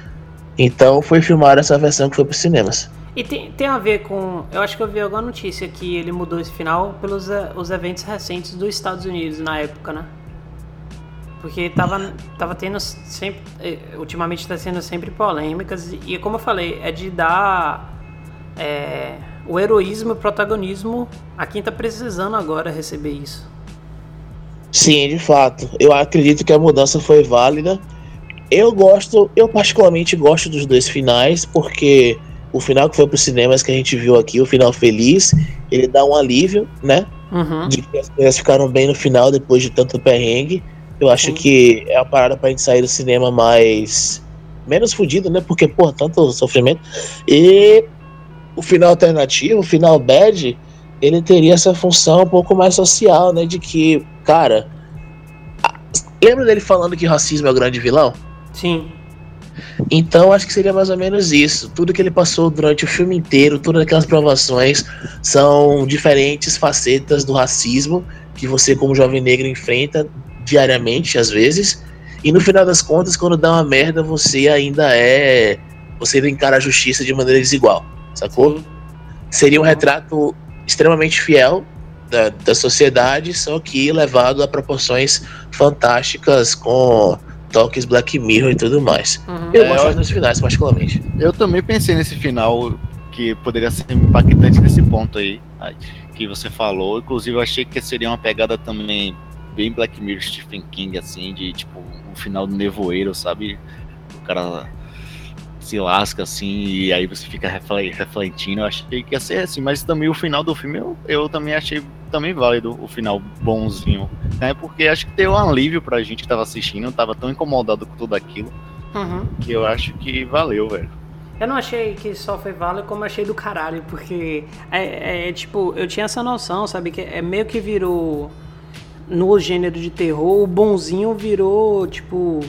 E: Então foi filmar essa versão que foi pros cinemas.
D: E tem, tem a ver com. Eu acho que eu vi alguma notícia que ele mudou esse final pelos eh, os eventos recentes dos Estados Unidos na época, né? Porque tava, tava tendo sempre. eh, Ultimamente tá sendo sempre polêmicas. E como eu falei, é de dar eh, o heroísmo e o protagonismo a quem tá precisando agora receber isso.
E: Sim, de fato. Eu acredito que a mudança foi válida. Eu gosto, eu particularmente gosto dos dois finais, porque o final que foi pros cinemas que a gente viu aqui, o final feliz, ele dá um alívio, né?
D: Uhum.
E: De que as coisas ficaram bem no final depois de tanto perrengue. Eu acho
D: Sim.
E: que é a parada pra gente sair do cinema mais. menos fudido, né? Porque, pô, tanto sofrimento. E o final alternativo, o final bad, ele teria essa função um pouco mais social, né? De que, cara. Lembra dele falando que racismo é o grande vilão?
D: Sim.
E: Então acho que seria mais ou menos isso. Tudo que ele passou durante o filme inteiro, todas aquelas provações, são diferentes facetas do racismo que você, como jovem negro, enfrenta diariamente, às vezes. E no final das contas, quando dá uma merda, você ainda é você encara a justiça de maneira desigual, sacou?
D: Sim.
E: Seria um retrato extremamente fiel da, da sociedade, só que levado a proporções fantásticas com toques Black Mirror e tudo mais.
D: Uhum.
E: Eu
F: É,
E: gosto dos finais, particularmente.
F: Eu também pensei nesse final que poderia ser impactante nesse ponto aí que você falou. Inclusive, eu achei que seria uma pegada também bem Black Mirror, Stephen King, assim, de tipo o final do nevoeiro, sabe? O cara se lasca assim e aí você fica refle- refletindo. Eu achei que ia ser assim, mas também o final do filme eu, eu também achei também válido, o final bonzinho, né? Porque acho que deu um alívio pra gente que tava assistindo, eu tava tão incomodado com tudo aquilo
D: Uhum.
F: que eu acho que valeu, velho.
D: Eu não achei que só foi válido, como achei do caralho, porque é, é, tipo, eu tinha essa noção, sabe? Que é meio que virou. No gênero de terror, o bonzinho virou, tipo.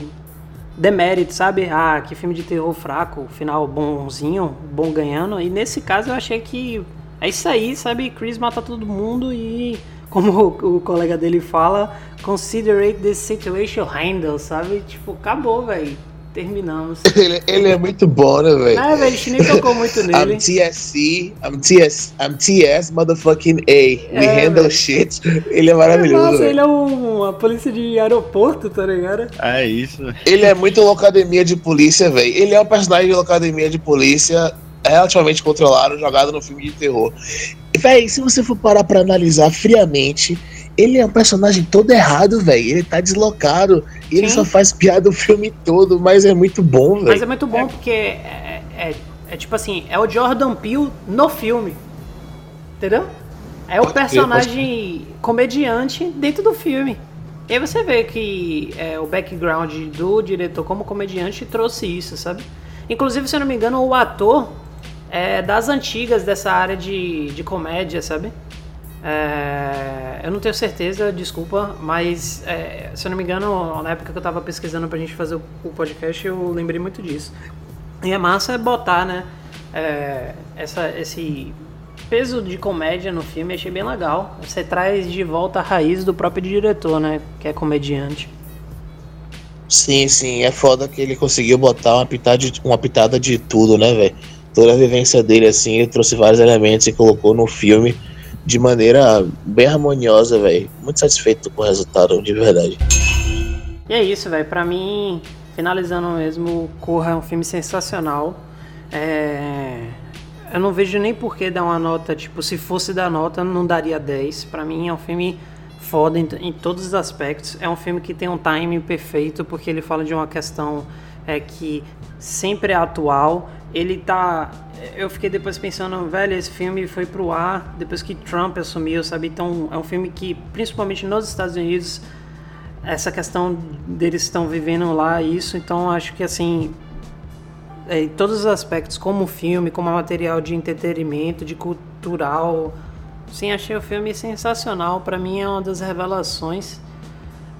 D: Demérito, sabe? Ah, que filme de terror fraco, final bonzinho, bom ganhando. E nesse caso eu achei que é isso aí, sabe? Chris mata todo mundo e, como o, o colega dele fala, considerate this situation handle, sabe? Tipo, acabou, velho. Terminamos.
E: Ele, ele é muito bom, né, velho?
D: Ah, velho, a gente nem tocou muito
E: I'm
D: nele.
E: TSC, I'm TS, I'm TS motherfucking A. We
D: É,
E: handle
D: velho.
E: shit. Ele é maravilhoso,
D: Nossa, ele é um- uma polícia de aeroporto, tá ligado?
F: É isso.
E: Ele é muito locademia de polícia, velho. Ele é um personagem de locademia de polícia relativamente controlado, jogado no filme de terror. Véi, se você for parar pra analisar friamente, ele é um personagem todo errado, velho. Ele tá deslocado e ele só faz piada o filme todo, mas é muito bom,
D: Mas
E: velho.
D: é muito bom porque é, é- é tipo assim, é o Jordan Peele no filme. Entendeu? É o personagem comediante dentro do filme. E aí você vê que é, o background do diretor como comediante trouxe isso, sabe? Inclusive, se eu não me engano, o ator é das antigas dessa área de, de comédia, sabe? É, eu não tenho certeza, desculpa, mas é, se eu não me engano, na época que eu tava pesquisando pra gente fazer o, o podcast, eu lembrei muito disso. E é massa botar, né, é, essa, esse peso de comédia no filme, achei bem legal. Você traz de volta a raiz do próprio diretor, né, que é comediante.
E: Sim, sim, é foda que ele conseguiu botar uma pitada de, uma pitada de tudo, né, velho? Toda a vivência dele, assim, ele trouxe vários elementos e colocou no filme de maneira bem harmoniosa, velho. Muito satisfeito com o resultado, de verdade.
D: E é isso, velho. Pra mim, finalizando mesmo, Corra é um filme sensacional. É, Eu não vejo nem por que dar uma nota, tipo, se fosse dar nota, não daria 10. Pra mim é um filme foda em, em todos os aspectos. É um filme que tem um timing perfeito, porque ele fala de uma questão é, que sempre é atual. Ele tá. Eu fiquei depois pensando, velho, esse filme foi pro ar depois que Trump assumiu, sabe? Então é um filme que, principalmente nos Estados Unidos, essa questão deles estão vivendo lá isso, então acho que assim é, em todos os aspectos, como filme, como material de entretenimento, de cultural, sim, achei o filme sensacional. Pra mim é uma das revelações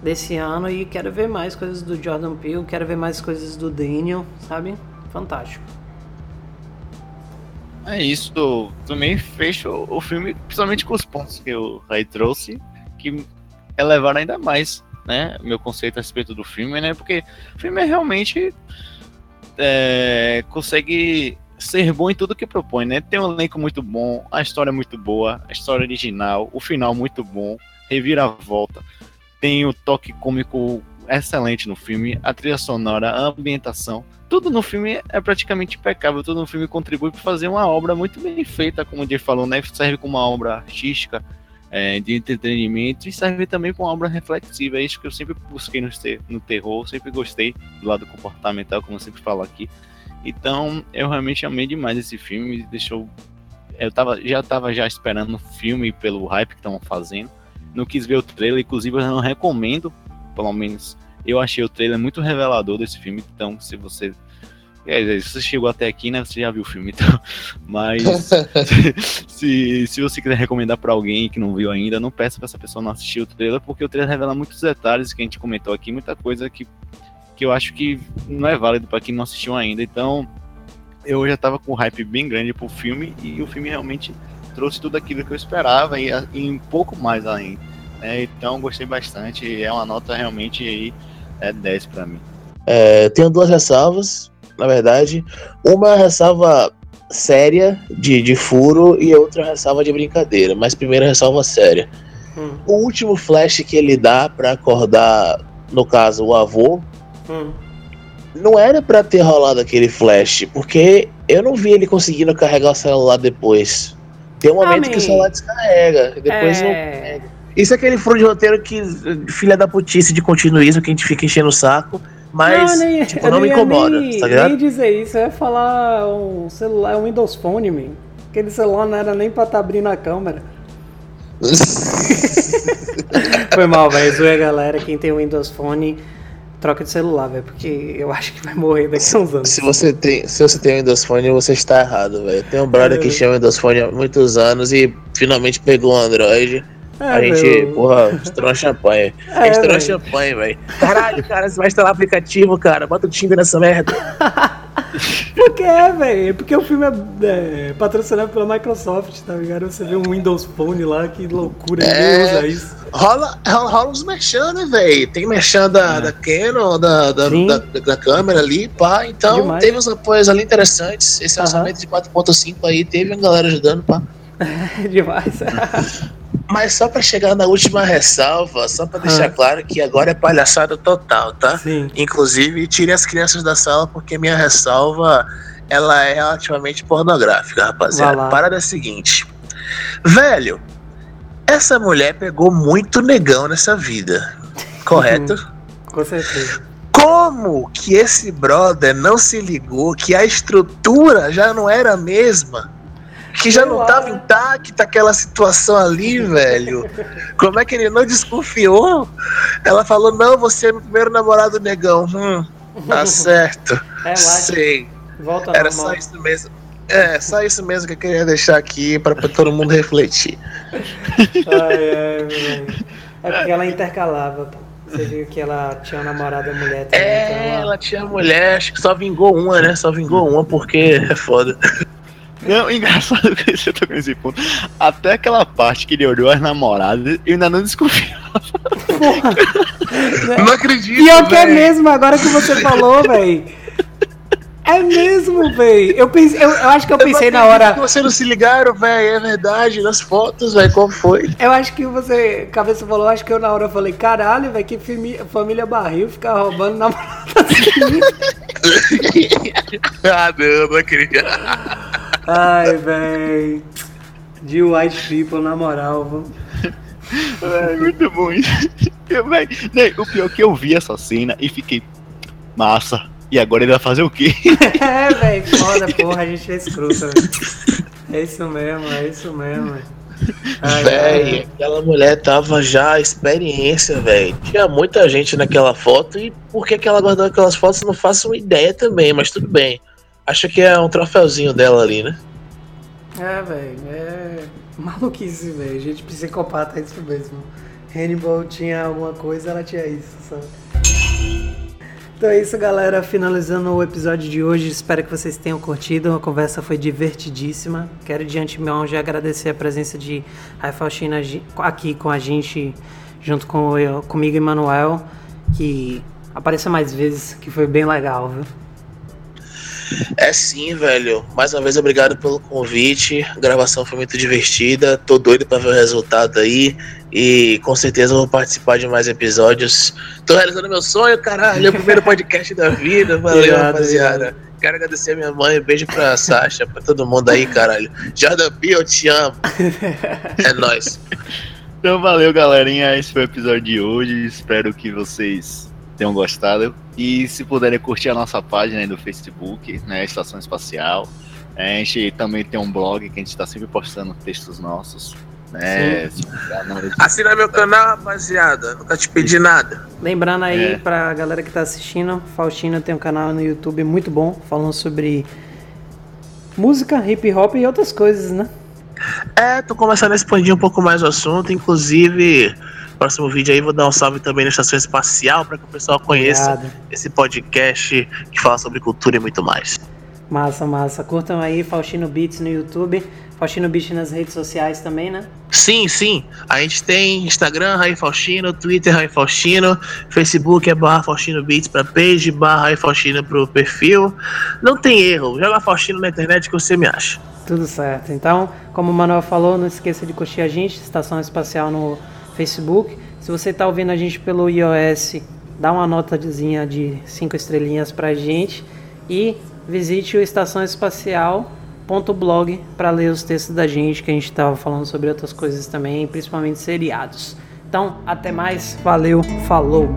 D: desse ano e quero ver mais coisas do Jordan Peele, quero ver mais coisas do Daniel, sabe? Fantástico.
F: É isso. Também fecho o filme, principalmente com os pontos que o Ray trouxe, que elevaram ainda mais, né? Meu conceito a respeito do filme, né? Porque o filme é realmente é, consegue ser bom em tudo que propõe, né? Tem um elenco muito bom, a história é muito boa, a história original, o final muito bom, reviravolta. Tem o toque cômico excelente no filme, a trilha sonora, a ambientação. Tudo no filme é praticamente impecável, tudo no filme contribui para fazer uma obra muito bem feita, como o Jay falou, né? Serve como uma obra artística, é, de entretenimento e serve também como uma obra reflexiva. É isso que eu sempre busquei no, ter- no terror, sempre gostei do lado comportamental, como eu sempre falo aqui. Então, eu realmente amei demais esse filme, me deixou eu tava, já tava já esperando o filme pelo hype que estavam fazendo. Não quis ver o trailer, inclusive eu não recomendo, pelo menos eu achei o trailer muito revelador desse filme, então se você é, se você chegou até aqui, né, você já viu o filme, então, mas se, se você quiser recomendar pra alguém que não viu ainda, não peça pra essa pessoa não assistir o trailer, porque o trailer revela muitos detalhes que a gente comentou aqui, muita coisa que, que eu acho que não é válido pra quem não assistiu ainda, então eu já tava com um hype bem grande pro filme e o filme realmente trouxe tudo aquilo que eu esperava e, e um pouco mais ainda. Né? então gostei bastante, é uma nota realmente aí é 10 pra mim.
E: É, tenho duas ressalvas. na verdade. Uma ressalva séria de, de furo e outra ressalva de brincadeira. Mas primeiro ressalva séria.
D: Hum,
E: O último flash que ele dá pra acordar, no caso, o avô,
D: hum.
E: não era pra ter rolado aquele flash, porque eu não vi ele conseguindo carregar o celular depois. Tem um momento que o celular descarrega, e depois não
D: É,
E: Isso é aquele furo de roteiro que filha da putice de continuismo que a gente fica enchendo o saco, mas
D: não, nem,
E: tipo, não me incomoda,
D: nem,
E: tá ligado?
D: nem dizer isso, eu ia falar um celular, um Windows Phone, man. Aquele celular não era nem pra estar abrindo a câmera. Foi mal, velho. Zoei a galera. Quem tem o Windows Phone, troca de celular, velho. Porque eu acho que vai morrer daqui a uns anos.
E: Se você tem, se você tem Windows Phone, você está errado, velho. Tem um brother que
D: É.
E: chama Windows Phone há muitos anos e finalmente pegou o Android. A
D: É,
E: gente,
D: meu.
E: porra, estourou champanhe.
D: É,
E: a gente estourou champanhe, velho. Caralho, cara, você vai instalar aplicativo, cara. Bota o Tinder nessa merda.
D: Por que, velho? Porque o filme é, é patrocinado pela Microsoft, tá ligado? Você vê um Windows Phone lá, que loucura,
E: É.
D: usa isso.
E: Rola, rola, rola uns merchan, né, velho? Tem merchan da, da Canon, da, da,
D: É. Sim.
E: da, da câmera ali, pá. Então,
D: Demais.
E: teve uns apoios ali interessantes. Esse lançamento de 4.5 aí teve uma galera ajudando, pá.
D: É demais.
E: Mas só pra chegar na última ressalva, só pra deixar
D: Ah.
E: claro que agora é palhaçada total, tá?
D: Sim.
E: Inclusive, tire as crianças da sala porque minha ressalva ela é relativamente pornográfica, rapaziada. A parada é a seguinte. Velho, essa mulher pegou muito negão nessa vida. Correto?
D: Com certeza.
E: Como que esse brother não se ligou que a estrutura já não era a mesma? Que já não
D: lá.
E: tava intacta aquela situação ali, velho. Como é que ele não desconfiou? Ela falou: Não, você é meu primeiro namorado negão. Hum, tá certo.
D: É, lá,
E: Sei.
D: volta
E: Era
D: normal.
E: só isso mesmo. É, só isso mesmo que eu queria deixar aqui pra, pra todo mundo refletir.
D: Ai, ai. É porque ela intercalava, pô. Você viu que ela tinha uma namorada mulher também.
E: É,
D: então
E: ela tinha mulher, acho que só vingou uma, né? Só vingou uma porque é foda.
F: Não, engraçado que você tocou nesse ponto. Até aquela parte que ele olhou as namoradas, eu ainda não desconfiava.
E: Não acredito.
D: Pior que é mesmo, agora que você falou, velho. É mesmo, velho. Eu, pensei, eu, eu acho que eu
E: Eu
D: pensei na hora.
E: que Vocês não se ligaram, velho. É verdade, nas fotos, velho. Como foi?
D: Eu acho que você, cabeça falou, acho que eu na hora falei, caralho, velho, que família, família barril ficar roubando namorada assim.
E: ah, não, não acredito.
D: Ai, velho. De white people, na moral?
F: É muito bom isso. Eu, véi, né, o pior é que eu vi essa cena e fiquei. Massa. E agora ele vai fazer o quê?
D: É, velho, foda, porra, a gente é escroto, velho. É isso mesmo, é isso mesmo, velho. Ai,
E: Véi,
D: ai.
E: aquela mulher tava já experiência, velho. Tinha muita gente naquela foto e por que, que ela guardou aquelas fotos não faço uma ideia também, mas tudo bem. Acho que é um troféuzinho dela ali, né?
D: É, velho, é maluquice, velho. Gente psicopata é isso mesmo. Hannibal tinha alguma coisa, ela tinha isso, sabe? Então é isso, galera. Finalizando o episódio de hoje. Espero que vocês tenham curtido. A conversa foi divertidíssima. Quero de antemão já agradecer a presença de Rafael China aqui com a gente, junto com eu, comigo e Manuel, que apareça mais vezes, que foi bem legal, viu?
E: É sim, velho. Mais uma vez, obrigado pelo convite. A gravação foi muito divertida. Tô doido pra ver o resultado aí. E com certeza eu vou participar de mais episódios. Tô realizando meu sonho, caralho. É o primeiro podcast da vida. Valeu,
D: Obrigado,
E: rapaziada. Quero agradecer a minha mãe. Beijo pra Sasha, pra todo mundo aí, caralho. Jordan P, eu te amo. É nóis.
F: Então valeu, galerinha. Esse foi o episódio de hoje. Espero que vocês tenham gostado. E se puderem curtir a nossa página aí do Facebook, né? Estação Espacial. A gente também tem um blog que a gente está sempre postando textos nossos. Né?
E: Assina meu canal, rapaziada. Nunca te pedi nada.
D: Lembrando aí
F: É.
D: pra galera que tá assistindo, Faustina tem um canal no YouTube muito bom, falando sobre música, hip hop e outras coisas, né?
E: É, tô começando a expandir um pouco mais o assunto. Inclusive, próximo vídeo aí vou dar um salve também na Estação Espacial para que o pessoal conheça
D: Obrigado.
E: esse podcast que fala sobre cultura e muito mais.
D: Massa, massa. Curtam aí Faustino Beats no YouTube, Faustino Beats nas redes sociais também, né?
E: Sim, sim. A gente tem Instagram, Rai Faustino, Twitter, Rai Faustino, Facebook é barra Faustino Beats pra page, barra Rai Faustino pro perfil. Não tem erro. Joga Faustino na internet que você me acha.
D: Tudo certo. Então, como o Manuel falou, não esqueça de curtir a gente, Estação Espacial no Facebook. Se você está ouvindo a gente pelo iOS, dá uma notazinha de 5 estrelinhas pra gente e visite o Estação Espacial.blog para ler os textos da gente, que a gente estava falando sobre outras coisas também, principalmente seriados. Então, até mais, valeu, falou!